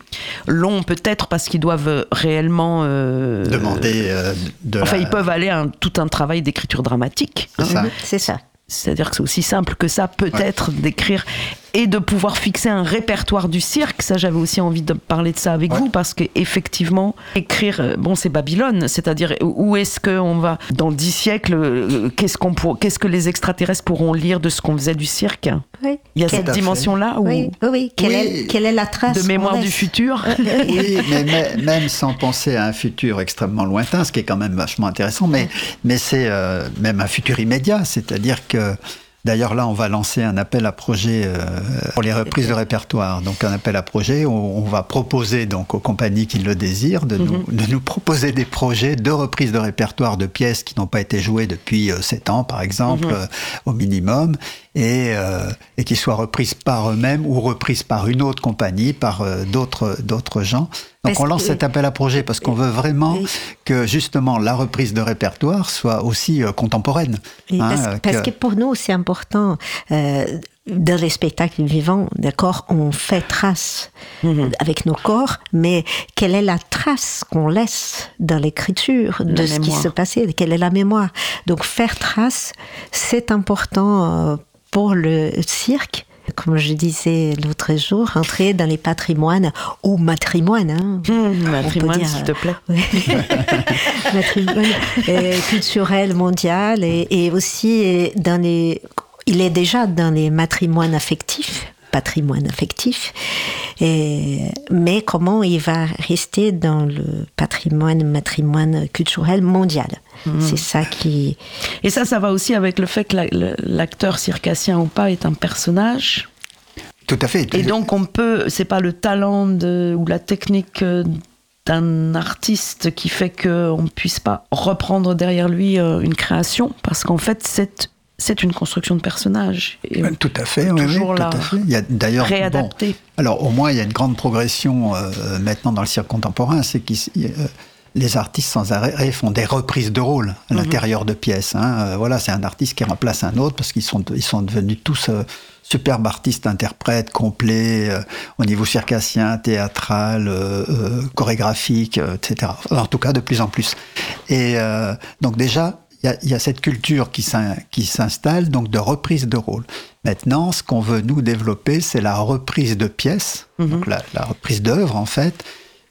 longs peut-être parce qu'ils doivent réellement euh, Demander euh, de Enfin la- ils peuvent aller à un- tout un travail d'écriture dramatique. C'est ça. Mhm, C'est ça. C'est-à-dire que c'est aussi simple que ça peut-être d'écrire et de pouvoir fixer un répertoire du cirque. Ça, j'avais aussi envie de parler de ça avec Ouais. vous parce que effectivement, écrire, euh, bon, c'est Babylone. C'est-à-dire où est-ce qu'on va dans dix siècles euh, Qu'est-ce qu'on pour- qu'est-ce que les extraterrestres pourront lire de ce qu'on faisait du cirque? Oui. Il y a Quel- cette dimension-là où- Oui, oui, oui. Quelle, Oui. Est, quelle est la trace de mémoire du futur. Oui, mais, mais- même sans penser à un futur extrêmement lointain, ce qui est quand même vachement intéressant, mais, mais c'est euh, même un futur immédiat, c'est-à-dire que D'ailleurs, là, on va lancer un appel à projet euh, pour les reprises de répertoire. Donc, un appel à projet, on, on va proposer donc aux compagnies qui le désirent de, nous, de nous proposer des projets de reprise de répertoire de pièces qui n'ont pas été jouées depuis euh, 7 ans, par exemple, euh, au minimum, et, euh, et qui soient reprises par eux-mêmes ou reprises par une autre compagnie, par euh, d'autres d'autres gens. Donc, Parce on lance que- cet appel à projet parce qu'on veut vraiment Oui. que justement la reprise de répertoire soit aussi euh, contemporaine. Et Hein, parce, euh, parce que pour nous, c'est important. euh, dans les spectacles vivants, d'accord, on fait trace Mhm. avec nos corps, mais quelle est la trace qu'on laisse dans l'écriture de La ce qui se passait? Quelle est la mémoire? Donc faire trace, c'est important pour le cirque. Comme je disais l'autre jour, entrer dans les patrimoines ou matrimoines. Hein. Hum, matrimoine, dire, s'il te plaît. Matrimoine euh, culturel mondial et, et aussi euh, dans les. Il est déjà dans les matrimoines affectifs, patrimoine affectif, et, mais comment il va rester dans le patrimoine, matrimoine culturel mondial? C'est ça qui. Et ça, ça va aussi avec le fait que l'acteur circassien ou pas est un personnage. Tout à fait. Et donc on peut, c'est pas le talent de, ou la technique euh, d'un artiste qui fait qu'on ne puisse pas reprendre derrière lui euh, une création, parce qu'en fait c'est c'est une construction de personnage. Et Euh, Tout à fait, oui, oui, toujours tout la à fait. Il y a d'ailleurs bon, réadapter. alors au moins il y a une grande progression euh, maintenant dans le cirque contemporain, c'est que les artistes sans arrêt font des reprises de rôle à Mhm. l'intérieur de pièces. hein. Euh, voilà, c'est un artiste qui remplace un autre parce qu'ils sont ils sont devenus tous euh, superbes artistes interprètes complets euh, au niveau circassien, théâtral, euh, euh, chorégraphique, euh, etc. En tout cas, de plus en plus. Et euh, donc déjà, y, y a cette culture qui s'in- qui s'installe, donc de reprise de rôle. Maintenant, ce qu'on veut nous développer, c'est la reprise de pièces, donc la, la reprise d'œuvres en fait,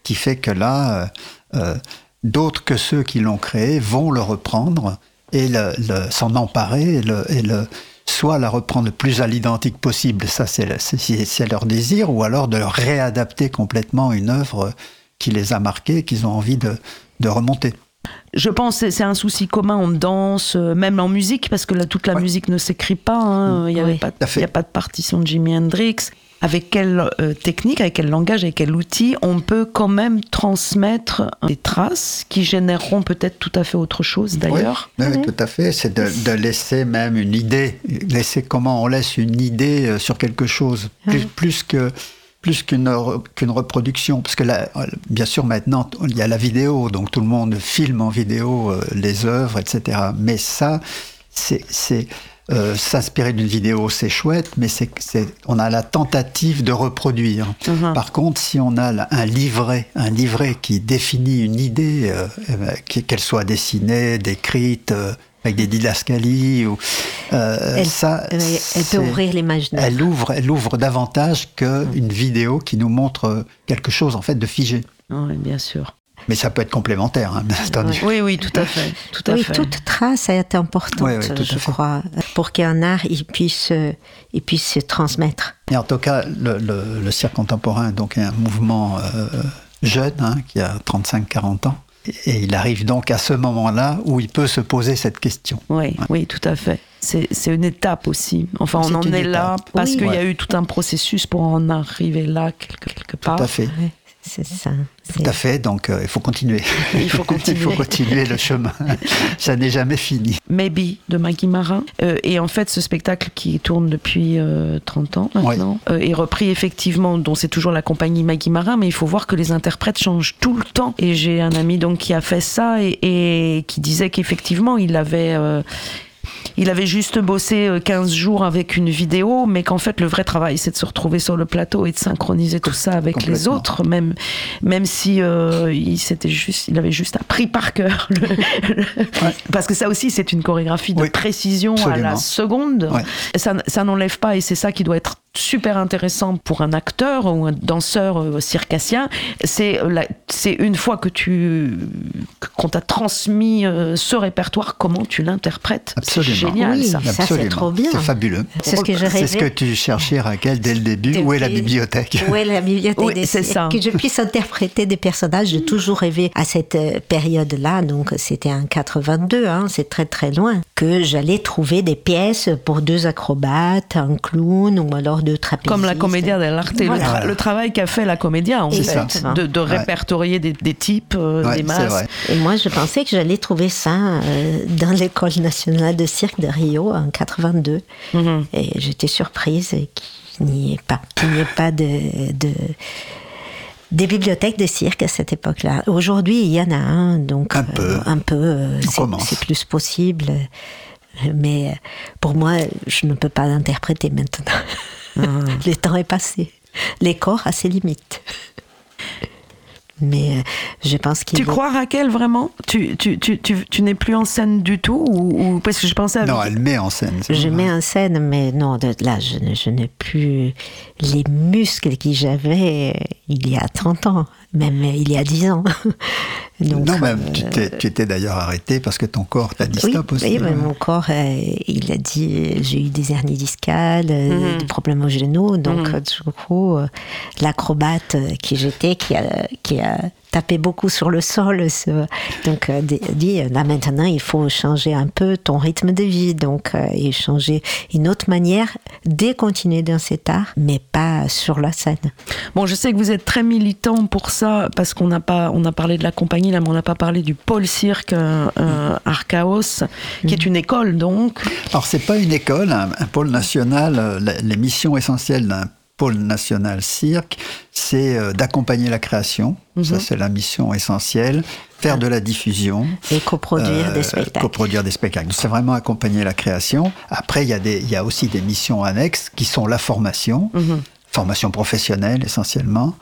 qui fait que là, euh, euh, d'autres que ceux qui l'ont créé vont le reprendre et le- le- s'en emparer et le, et le- soit la reprendre le plus à l'identique possible, ça c'est le- c'est- c'est c'est leur désir, ou alors de réadapter complètement une œuvre qui les a marqués, qu'ils ont envie de, de remonter. Je pense que c'est un souci commun en danse, euh, même en musique, parce que là, toute la Ouais. musique ne s'écrit pas. hein. Il n'y Oui. fait. il y a pas de partition de Jimi Hendrix. Avec quelle euh, technique, avec quel langage, avec quel outil, on peut quand même transmettre des traces qui généreront peut-être tout à fait autre chose d'ailleurs. Oui, oui, tout à fait. C'est de, de laisser même une idée, laisser comment on laisse une idée euh, sur quelque chose, plus, plus que plus qu'une qu'une reproduction, parce que là, bien sûr maintenant il y a la vidéo, donc tout le monde filme en vidéo euh, les œuvres, etc. Mais ça, c'est euh, s'inspirer d'une vidéo, c'est chouette, mais c'est on a la tentative de reproduire. Mhm. Par contre, si on a un livret, un livret qui définit une idée, euh, eh ben, qu'elle soit dessinée, décrite, euh, avec des didascalies, ou, euh, Elle- ça, Oui, elle peut ouvrir l'imaginaire. Elle ouvre, elle ouvre davantage qu'une vidéo qui nous montre quelque chose en fait de figé. Oui, bien sûr. Mais ça peut être complémentaire, hein, bien entendu. Oui, oui, tout à fait. Tout à Oui, fait. toute trace est importante, Oui, je crois, pour qu'un art il puisse, il puisse se transmettre. Et en tout cas, le, le- le cirque contemporain donc, est un mouvement euh, jeune, hein, qui a 35-40 ans. Et il arrive donc à ce moment-là où il peut se poser cette question. Oui, oui, tout à fait. C'est une étape aussi. Enfin, on en est là parce Oui. qu'il y a eu tout un processus pour en arriver là quelque, quelque Tout part. à fait. Ouais, c'est ça. Tout à fait. Donc, euh, il faut continuer. Il faut continuer. il faut continuer le chemin. ça n'est jamais fini. Maybe de Maggie Marin. Euh, et en fait, ce spectacle qui tourne depuis euh, 30 ans maintenant euh, est repris effectivement, dont c'est toujours la compagnie Maggie Marin, mais il faut voir que les interprètes changent tout le temps. Et j'ai un ami donc qui a fait ça et, et qui disait qu'effectivement, il avait. Euh, il avait juste bossé euh, 15 jours avec une vidéo, mais qu'en fait, le vrai travail, c'est de se retrouver sur le plateau et de synchroniser tout ça avec les autres, même, même si euh, il, juste, il avait juste appris par cœur. le- le- Parce que ça aussi, c'est une chorégraphie de Oui, précision à la seconde. Ouais. Ça, ça n'enlève pas, et c'est ça qui doit être super intéressant pour un acteur ou un danseur euh, circassien. C'est euh, c'est une fois que tu qu'on t'a transmis euh, ce répertoire, comment tu l'interprètes? C'est Absolument. génial Oui. ça. Ça, c'est trop bien. C'est fabuleux. C'est ce que je C'est ce que tu cherchais, Raquel, dès le début. Où est la bibliothèque? Où est la bibliothèque Oui, des c'est ça. Que je puisse interpréter des personnages. J'ai toujours rêvé à cette euh, période-là, donc c'était en 82, hein, c'est très très loin, que j'allais trouver des pièces pour deux acrobates, un clown ou alors deux trapézistes. Comme la comédia dell'arte, le, Voilà. tra- le travail qu'a fait la comédia en C'est fait, ça. de, Ouais. répertorier des, des types, euh, Ouais, des masses. Et moi, je pensais que j'allais trouver ça euh, dans l'école nationale de cirque de Rio en 82. Mhm. Et j'étais surprise qu'il n'y ait pas, qu'il n'y ait pas de, de- des bibliothèques de cirque à cette époque-là. Aujourd'hui, il y en a un, donc Un peu. euh, un peu, euh, c'est- plus possible. Mais euh, pour moi, je ne peux pas l'interpréter maintenant. Ah. Le temps est passé. Les corps a ses limites. Mais euh, je pense qu'il Tu vaut- crois Raquel vraiment? Tu, tu, tu, tu, tu n'es plus en scène du tout ou, ou- parce que je pensais à Non, elle met en scène. Je vrai. mets en scène, mais non, de- là, je, ne- je n'ai plus les muscles que j'avais il y a 30 ans, même il y a 10 ans. Donc, non, même, euh, tu t'es, tu t'es d'ailleurs arrêté parce que ton corps t'a dit oui, stop aussi. oui, mais mon corps, euh, il a dit, j'ai eu des hernies discales, euh, Mhm. des problèmes au genou, donc Mhm. euh, du coup, l'acrobate qui j'étais, qui a, qui a tapé beaucoup sur le sol, ce- donc euh, dit, là maintenant, il faut changer un peu ton rythme de vie, donc euh, et changer une autre manière de continuer dans cet art, mais pas sur la scène. Bon, je sais que vous êtes très militant pour ça, parce qu'on n'a pas, on a parlé de la compagnie là, mais on n'a pas parlé du pôle cirque euh, euh, Archaos, qui est une école donc. Alors, c'est pas une école, un, un pôle national. euh, la- les missions essentielles d'un pôle national cirque, c'est euh, d'accompagner la création. Mhm. Ça, c'est la mission essentielle. Faire de la diffusion. Et coproduire Euh, des spectacles. Coproduire des spectacles. C'est vraiment accompagner la création. Après, il y, a des- il y a aussi des missions annexes qui sont la formation. Mhm. Formation professionnelle essentiellement.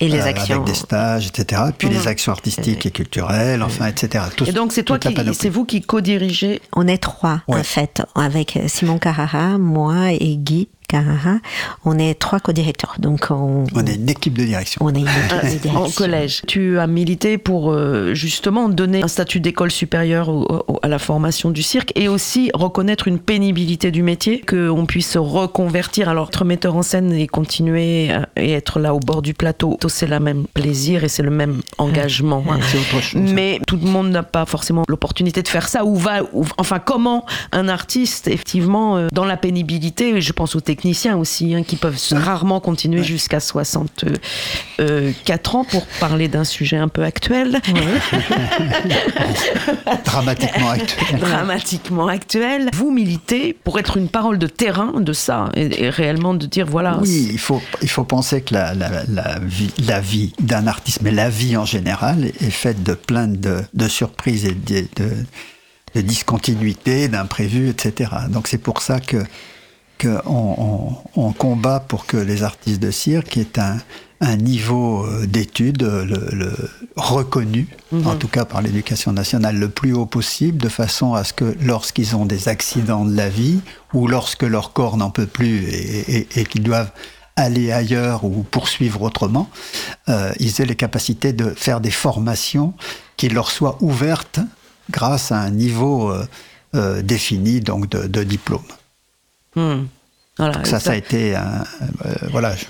Et les euh, actions. Avec des stages, etc. Puis Mhm. les actions artistiques et culturelles, enfin, etc. Tout- Et donc c'est toi qui, c'est vous qui co-dirigez. On est trois, Ouais. en fait, avec Simon Carrara, moi et Guy Carrara, on est trois co-directeurs. Donc on, On est une équipe de direction. on est une équipe de en direction. collège. Tu as milité pour euh, justement donner un statut d'école supérieure au- au- à la formation du cirque et aussi reconnaître une pénibilité du métier, qu'on puisse se reconvertir. Alors, être metteur en scène et continuer à- et être là au bord du plateau, c'est le même plaisir et c'est le même engagement. hein. C'est autre chose. Mais tout le monde n'a pas forcément l'opportunité de faire ça. Ou va, ou- enfin, comment un artiste, effectivement, euh, dans la pénibilité, je pense aux techniciens aussi, hein, qui peuvent rarement continuer jusqu'à 64 ans pour parler d'un sujet un peu actuel, Dramatiquement actuel. dramatiquement actuel. Vous militez pour être une parole de terrain de ça et, et réellement de dire voilà. Oui, il faut, il faut penser que la, la, la vie, la vie d'un artiste, mais la vie en général, est faite de plein de, de surprises et de, de, de discontinuités, d'imprévus, etc. Donc c'est pour ça que, on, combat pour que les artistes de cirque aient un, un niveau euh, d'études euh, le, le reconnu, en tout cas par l'éducation nationale, le plus haut possible, de façon à ce que lorsqu'ils ont des accidents de la vie, ou lorsque leur corps n'en peut plus et, et- et qu'ils doivent aller ailleurs ou poursuivre autrement, euh, ils aient les capacités de faire des formations qui leur soient ouvertes grâce à un niveau euh, euh, défini donc de, de diplôme. Hmm. Voilà, Donc ça, ça a été un, euh, voilà, je-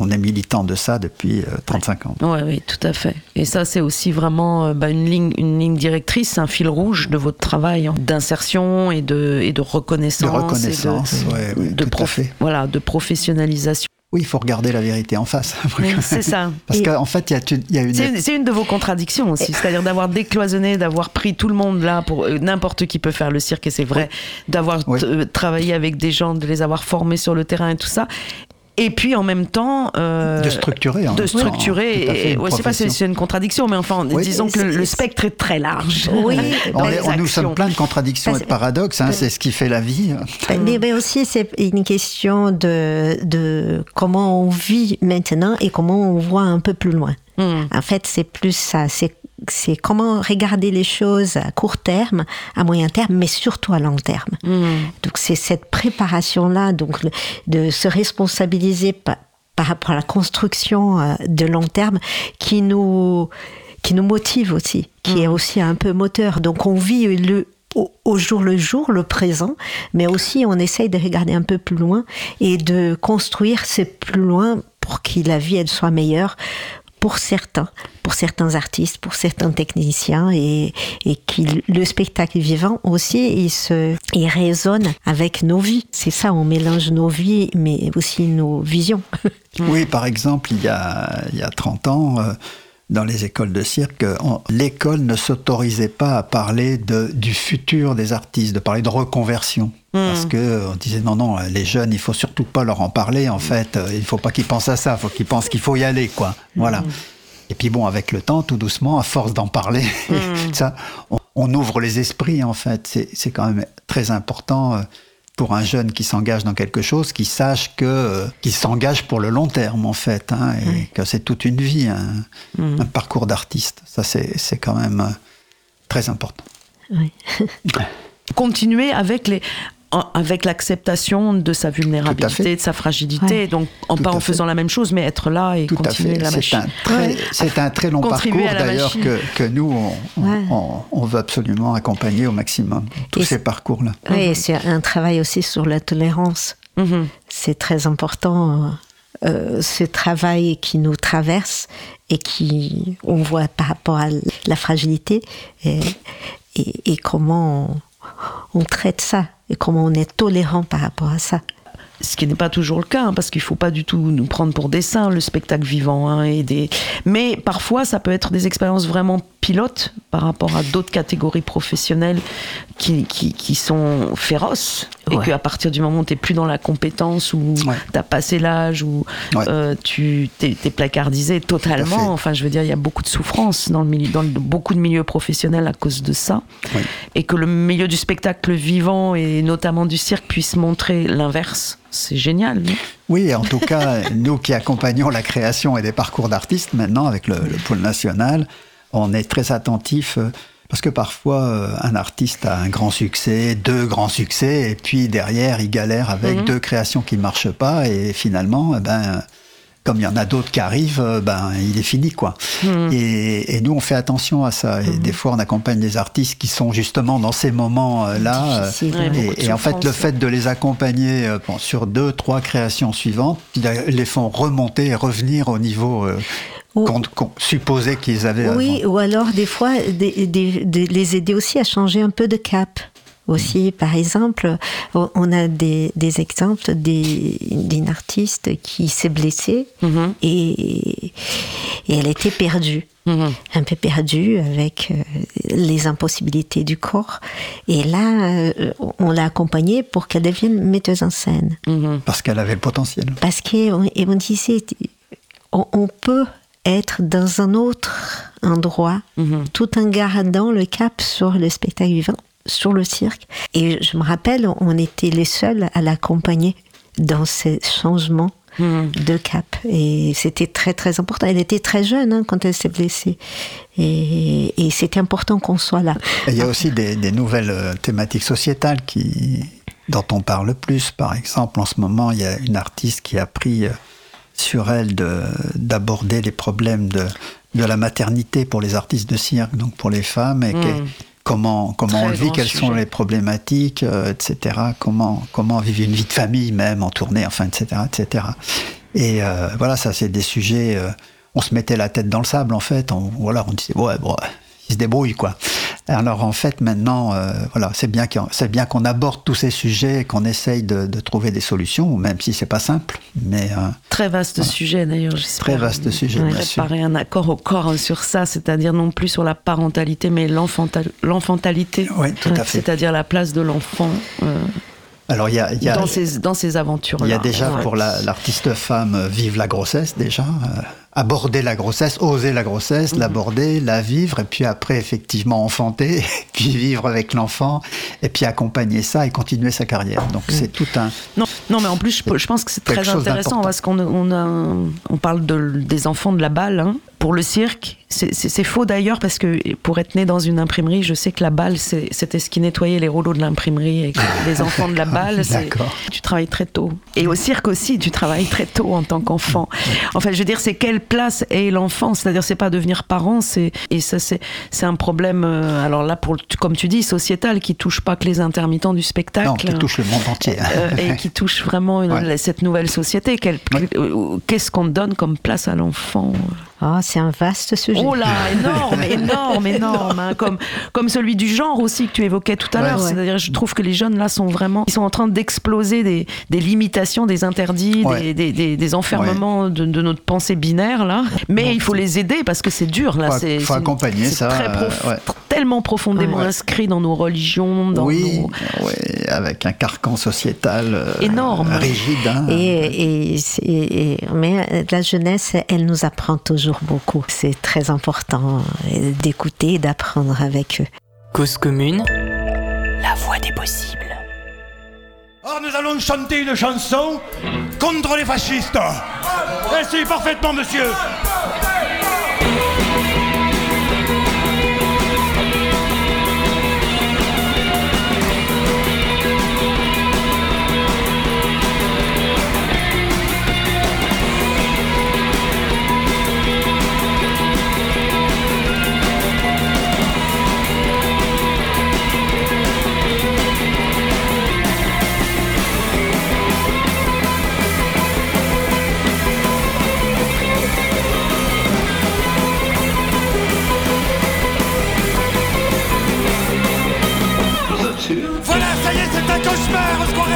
on est militant de ça depuis euh, 35 ans. Ouais, oui, tout à fait. Et ça, c'est aussi vraiment euh, bah, une, ligne, une ligne directrice, un fil rouge de votre travail hein, d'insertion et de, et de reconnaissance. De reconnaissance, ouais, tout à fait. Voilà, de professionnalisation. Oui, il faut regarder la vérité en face. C'est ça. Parce qu'en fait, il y a une, il y a une- C'est une, de vos contradictions aussi, c'est-à-dire d'avoir décloisonné, d'avoir pris tout le monde là pour euh, n'importe qui peut faire le cirque et c'est vrai, d'avoir Oui. euh, travaillé avec des gens, de les avoir formés sur le terrain et tout ça. Et puis en même temps, euh, de structurer. en de structurer. ouais, c'est pas c'est une contradiction, mais enfin, Oui. disons que le, spectre est très large. Oui, On, est- on- nous sommes plein de contradictions et de paradoxes, hein, c'est ce qui fait la vie. Mais, mais aussi, c'est une question de, de comment on vit maintenant et comment on voit un peu plus loin. Hmm. En fait, c'est plus ça. C'est c'est comment regarder les choses à court terme, à moyen terme, mais surtout à long terme. Donc c'est cette préparation-là, donc de se responsabiliser par, par rapport à la construction euh, de long terme, qui nous qui nous motive aussi, qui est aussi un peu moteur. Donc on vit le au, au jour le jour, le présent, mais aussi on essaye de regarder un peu plus loin et de construire ce plus loin pour que la vie elle soit meilleure pour certains, pour certains artistes, pour certains techniciens et, et qui le spectacle vivant aussi il se il résonne avec nos vies. C'est ça, on mélange nos vies mais aussi nos visions. Oui, par exemple, il y a, il y a 30 ans, euh, dans les écoles de cirque, l'école ne s'autorisait pas à parler de, du futur des artistes, de parler de reconversion. Parce que on disait non, non, les jeunes, il faut surtout pas leur en parler, en fait. euh, Il faut pas qu'ils pensent à ça, il faut qu'ils pensent qu'il faut y aller, quoi. Voilà. Et puis bon, avec le temps, tout doucement, à force d'en parler, ça, on, on ouvre les esprits, en fait. C'est c'est quand même très important. Pour un jeune qui s'engage dans quelque chose, qui sache que euh, qu'il s'engage pour le long terme en fait, hein, et que c'est toute une vie, un, un parcours d'artiste. Ça c'est c'est quand même euh, très important. Oui. continuer avec les avec l'acceptation de sa vulnérabilité, de sa fragilité, Ouais. donc en, Tout pas à en fait. faisant la même chose, mais être là et Tout à continuer fait. la C'est un très c'est un très long Contribuer parcours à d'ailleurs que, que nous on, on- Ouais. on- on veut absolument accompagner au maximum tous Et ces c'est- parcours là. Oui, c'est un travail aussi sur la tolérance. Mhm. C'est très important, euh, euh, ce travail qui nous traverse et qui, on voit par rapport à la fragilité et, et, et comment on, on traite ça et comment on est tolérant par rapport à ça. Ce qui n'est pas toujours le cas, hein, parce qu'il faut pas du tout nous prendre pour des le spectacle vivant. hein, et des... Mais parfois, ça peut être des expériences vraiment pilotes par rapport à d'autres catégories professionnelles qui, qui, qui sont féroces. Et Ouais. qu'à partir du moment où tu n'es plus dans la compétence, ou Ouais. tu as passé l'âge, ou Ouais. euh, tu t'es, t'es placardisé totalement. Enfin, je veux dire, il y a beaucoup de souffrance dans, le milieu, dans le- beaucoup de milieux professionnels à cause de ça. Et que le milieu du spectacle vivant, et notamment du cirque, puisse montrer l'inverse. C'est génial. non? Oui, en tout cas, nous qui accompagnons la création et des parcours d'artistes maintenant avec le, le pôle national, on est très attentifs. euh, Parce que parfois, euh, un artiste a un grand succès, deux grands succès, et puis derrière, il galère avec Mhm. deux créations qui ne marchent pas, et finalement, eh ben, comme il y en a d'autres qui arrivent, euh, ben, il est fini, quoi. Mhm. Et, et nous, on fait attention à ça. Et des fois, on accompagne des artistes qui sont justement dans ces moments-là. Ouais, Et, et en fait, le fait de les accompagner bon, sur deux, trois créations suivantes, ils les font remonter et revenir au niveau euh, qu'on supposait qu'ils avaient Oui, avant. ou alors des fois des- des- des- les aider aussi à changer un peu de cap. Aussi, par exemple, on a des, des exemples d'une artiste qui s'est blessée Mhm. et, et elle était perdue. Mhm. un peu perdue avec euh, les impossibilités du corps. Et là, euh, on l'a accompagnée pour qu'elle devienne metteuse en scène. Mhm. Parce qu'elle avait le potentiel. Parce qu'on on disait, on, on peut être dans un autre endroit Mhm. tout en gardant le cap sur le spectacle vivant, sur le cirque. Et je me rappelle, on était les seuls à l'accompagner dans ces changements Mhm. de cap. Et c'était très très important. Elle était très jeune hein, quand elle s'est blessée. Et, et c'était important qu'on soit là. Et il y a aussi des, des nouvelles euh, thématiques sociétales qui, dont on parle plus. Par exemple, en ce moment, il y a une artiste qui a pris euh, sur elle de- d'aborder les problèmes de, de la maternité pour les artistes de cirque, donc pour les femmes, et que- comment, comment Très on le vit, quelles sont les problématiques, euh, etc. Comment, comment vivre une vie de famille même en tournée, enfin, etc. etc. Et euh, voilà, ça, c'est des sujets. euh, on se mettait la tête dans le sable, en fait. On, voilà, on disait, ouais, bon, ils se débrouillent, quoi. Alors, en fait, maintenant, euh, voilà, c'est bien qu'on c'est bien qu'on aborde tous ces sujets et qu'on essaye de, de trouver des solutions, même si c'est pas simple. Mais euh, Très vaste sujet d'ailleurs. Très vaste sujet, sûr. Préparer un accord au corps sur ça, c'est-à-dire non plus sur la parentalité, mais l'enfantal- l'enfantalité. Oui, tout à fait. C'est-à-dire la place de l'enfant euh, alors, il y a, il y a- dans ces, dans ces aventures-là. Il y a déjà Ouais. pour la- l'artiste femme vivre la grossesse déjà, aborder la grossesse, oser la grossesse, Mhm. l'aborder, la vivre, et puis après effectivement enfanter, puis vivre avec l'enfant, et puis accompagner ça et continuer sa carrière. Donc c'est tout un... Non, non, mais en plus, je, je pense que c'est très intéressant parce qu'on on a, on parle de, des enfants de la balle hein. pour le cirque. C'est- faux d'ailleurs parce que pour être né dans une imprimerie, je sais que la balle, c'était ce qui nettoyait les rouleaux de l'imprimerie et que les enfants de la balle, tu travailles très tôt. Et au cirque aussi, tu travailles très tôt en tant qu'enfant. Enfin, je veux dire, c'est quelle place est l'enfant C'est-à-dire, c'est pas devenir parent, c'est et ça, c'est c'est un problème. euh, alors là, pour comme tu dis, sociétal, qui touche pas que les intermittents du spectacle. Non, qui touche le monde entier. Euh, et qui touche vraiment une- Ouais. cette nouvelle société. Euh, Qu'est-ce qu'on donne comme place à l'enfant? Oh, c'est un vaste sujet. Oh là, énorme, énorme, énorme. hein, comme, comme celui du genre aussi que tu évoquais tout à Ouais. l'heure. Ouais. C'est-à-dire, je trouve que les jeunes là sont vraiment, ils sont en train d'exploser des, des limitations, des interdits, Ouais. des, des, des- enfermements de, de notre pensée binaire là. Mais il faut les aider parce que c'est dur là. Faut- faut accompagner ça, très euh, prof-. tellement profondément Ouais. inscrit dans nos religions, dans oui, nos- ouais, avec un carcan sociétal euh, Énorme. rigide. hein. Et, et, c'est- et- mais la jeunesse, elle nous apprend toujours beaucoup. C'est très important euh, d'écouter et d'apprendre avec eux. Cause commune, la voix des possibles. Alors nous allons chanter une chanson contre les fascistes. Eh si, parfaitement, monsieur.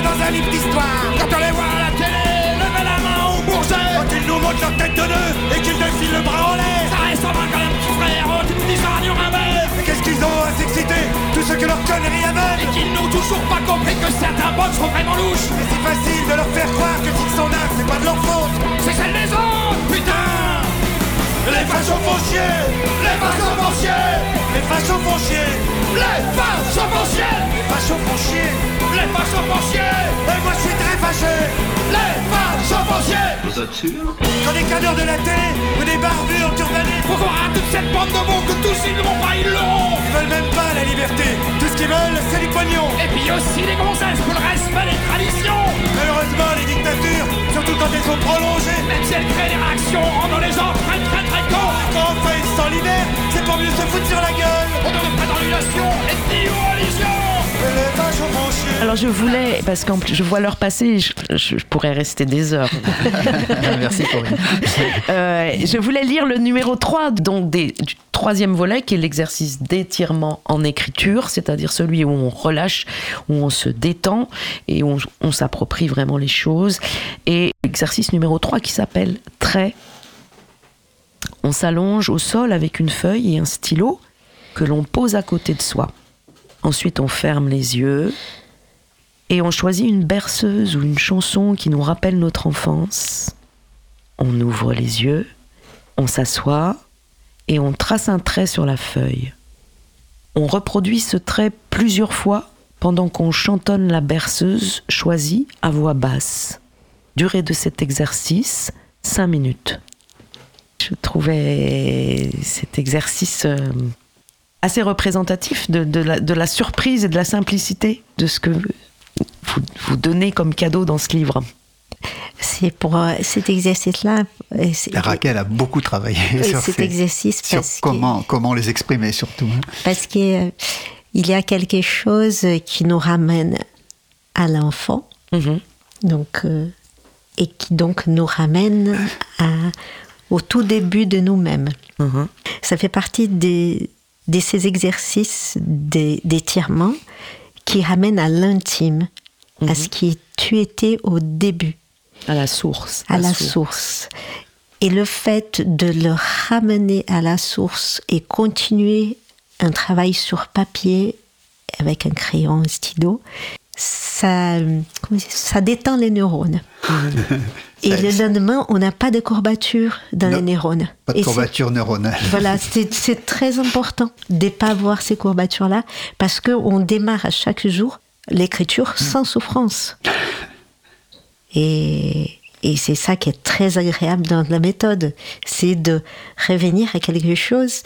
Dans un livre d'histoire. Quand on les voit à la télé, levez la main au bourget. Quand ils nous montrent leur tête de nœud et qu'ils défilent le bras en l'air. Ça ressemble quand même, petit frère. Oh, tu nous dis ça Nuremberg. Mais qu'est-ce qu'ils ont à s'exciter? Tout ce que leur connerie aveugle. Et qu'ils n'ont toujours pas compris que certains box sont vraiment louches. Mais c'est facile de leur faire croire que s'ils sont nazes, c'est pas de leur faute. C'est celle des autres, putain les fachos font chier Les fachos font chier Les fachos font chier Les font chier Les fachos font chier Les fachos font chier Et moi je suis très fâché Les fachos font chier Vous êtes sûr? Quand des cadres de la télé ou des barbus enturbanés Faut qu'on rate toute cette bande de mots que tous ils n'ont pas, ils l'auront Ils veulent même pas la liberté. Tout ce qu'ils veulent, c'est du pognon. Et puis aussi les gonzesses pour le respect des traditions. Malheureusement, les dictatures, surtout quand elles sont prolongées, même si elles créent des réactions, rendant les gens très très très cons. Quand enfin ils s'en libèrent, c'est pour mieux se foutre sur la gueule. On ne pas dans l'annulation, Alors je voulais, parce qu'en plus je vois l'heure passer, je, je- je pourrais rester des heures. Merci Corinne. Euh, je voulais lire le numéro 3 donc des, du troisième volet qui est l'exercice d'étirement en écriture, c'est-à-dire celui où on relâche, où on se détend et où on, on s'approprie vraiment les choses. Et l'exercice numéro 3 qui s'appelle trait. On s'allonge au sol avec une feuille et un stylo que l'on pose à côté de soi. Ensuite, on ferme les yeux et on choisit une berceuse ou une chanson qui nous rappelle notre enfance. On ouvre les yeux, on s'assoit et on trace un trait sur la feuille. On reproduit ce trait plusieurs fois pendant qu'on chantonne la berceuse choisie à voix basse. Durée de cet exercice, 5 minutes. Je trouvais cet exercice euh, assez représentatif de, de la, de la surprise et de la simplicité de ce que vous, vous donnez comme cadeau dans ce livre. C'est pour euh, cet exercice-là. euh, Raquel a beaucoup travaillé sur, cet ces- exercice sur parce que- comment, comment les exprimer surtout. hein. Parce qu'il y a quelque chose qui nous ramène à l'enfant, Mhm. donc, euh, et qui donc nous ramène à, au tout début de nous-mêmes. Mhm. Ça fait partie des, de ces exercices d'étirement qui ramènent à l'intime, à ce qui tu étais au début À la source. à la source. Et le fait de le ramener à la source et continuer un travail sur papier avec un crayon, un stylo, ça, détend les neurones. Et le lendemain, on n'a pas de courbature dans Non, les neurones. Pas de Et courbature neuronale. voilà, c'est très important de ne pas avoir ces courbatures-là parce qu'on démarre à chaque jour l'écriture sans souffrance. Et, et c'est ça qui est très agréable dans la méthode, c'est de revenir à quelque chose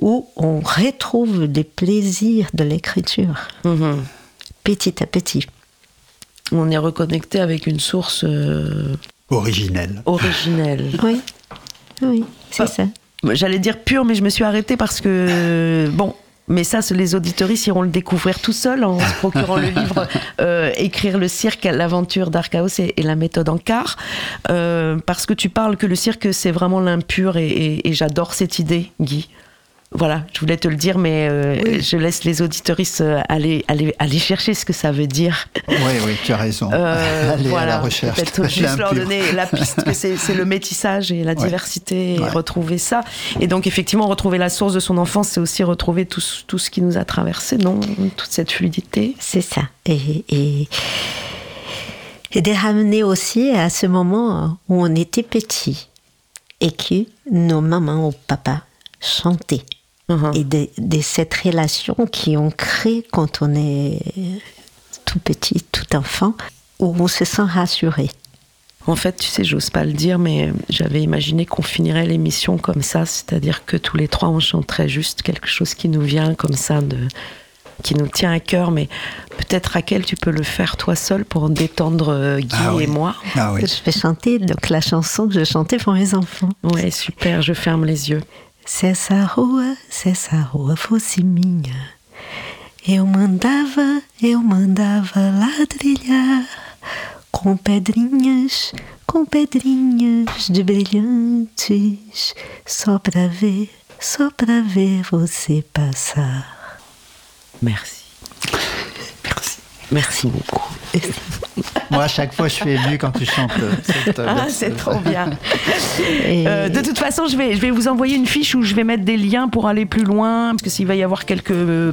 où on retrouve les plaisirs de l'écriture, Mhm. Petit à petit. On est reconnecté avec une source euh, Originelle. originelle. Oui, oui, c'est Ah. ça. J'allais dire pure, mais je me suis arrêtée parce que, bon, mais ça, les auditoristes iront le découvrir tout seuls en se procurant le livre euh, Écrire le cirque, l'aventure d'Archaos et, et la méthode en quart. Euh, parce que tu parles que le cirque, c'est vraiment l'impur et, et- et j'adore cette idée, Guy. Voilà, je voulais te le dire, mais euh, je laisse les auditoristes euh, aller, aller, aller chercher ce que ça veut dire. Oui, oui, tu as raison. Euh, Aller à la recherche. Peut-être juste leur donner la piste que c'est c'est le métissage et la Ouais. diversité et Ouais. retrouver ça. Et donc effectivement, retrouver la source de son enfance, c'est aussi retrouver tout, ce- tout ce qui nous a traversé, non? Toute cette fluidité. C'est ça. Et, et, et de ramener aussi à ce moment où on était petit et que nos mamans ou papas chantaient. Mhm. Et de, de cette relation qui on crée quand on est tout petit, tout enfant, où on se sent rassuré. En fait, tu sais, j'ose pas le dire, mais j'avais imaginé qu'on finirait l'émission comme ça, c'est-à-dire que tous les trois, on chanterait juste quelque chose qui nous vient comme ça, de, qui nous tient à cœur. Mais peut-être, Raquel, tu peux le faire toi seul pour détendre euh, Guy Ah oui. et moi. Ah oui. Je vais chanter donc la chanson que je chantais pour mes enfants. Ouais, super, je ferme les yeux. Cessa rua, cessa rua fosse minha. Eu mandava, eu mandava ladrilhar com pedrinhas, com pedrinhas de brilhantes, só pra ver, só pra ver você passar. Merci. Merci. Beaucoup. Moi, à chaque fois, je suis ému quand tu chantes. euh, cette, euh, Ah, c'est trop bien. Et Euh, de toute façon, je vais, je vais vous envoyer une fiche où je vais mettre des liens pour aller plus loin, parce que s'il va y avoir quelques euh,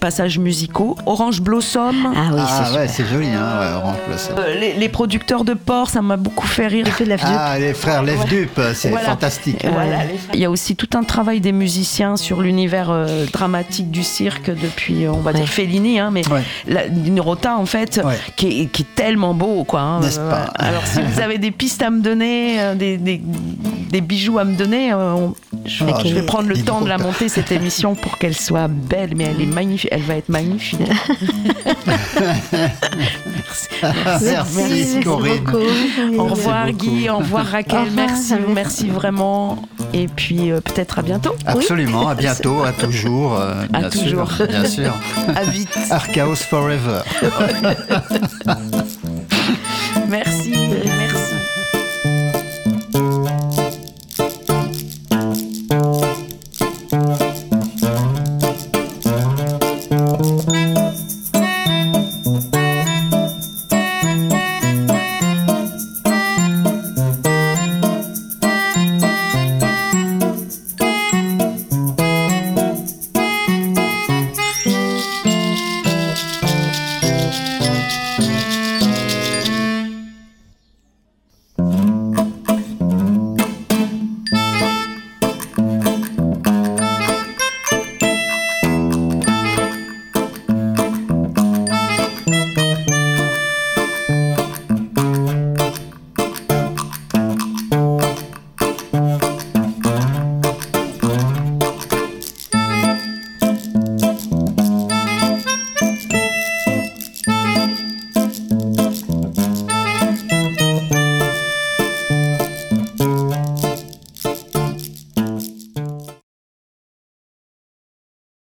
passages musicaux. Orange Blossom. Ah oui, Ah c'est ouais, c'est joli, hein, ouais, Orange Blossom. Euh, les, les producteurs de porc, ça m'a beaucoup fait rire. J'ai fait de la flûte. Ah, les frères Lève-Dup, c'est Voilà. fantastique. Voilà. Il y a aussi tout un travail des musiciens sur l'univers euh, dramatique du cirque depuis, euh, on va Ouais. dire Fellini, hein, mais Ouais. la, une rota en fait Ouais. qui, est, qui est tellement beau, quoi. hein. N'est-ce pas Alors si vous avez des pistes à me donner, euh, des, des- des bijoux à me donner, euh, on- je, Ah, je vais prendre le temps de la monter cette émission pour qu'elle soit belle, mais elle est magnifique, elle va être magnifique. Merci, Corinne. Au revoir beaucoup. Guy, au revoir Raquel, Au revoir, merci, merci. merci vraiment. Et puis euh, peut-être à bientôt. Absolument, à bientôt, à toujours. euh, À toujours. bien sûr. À vite. Archaos Forever. Merci.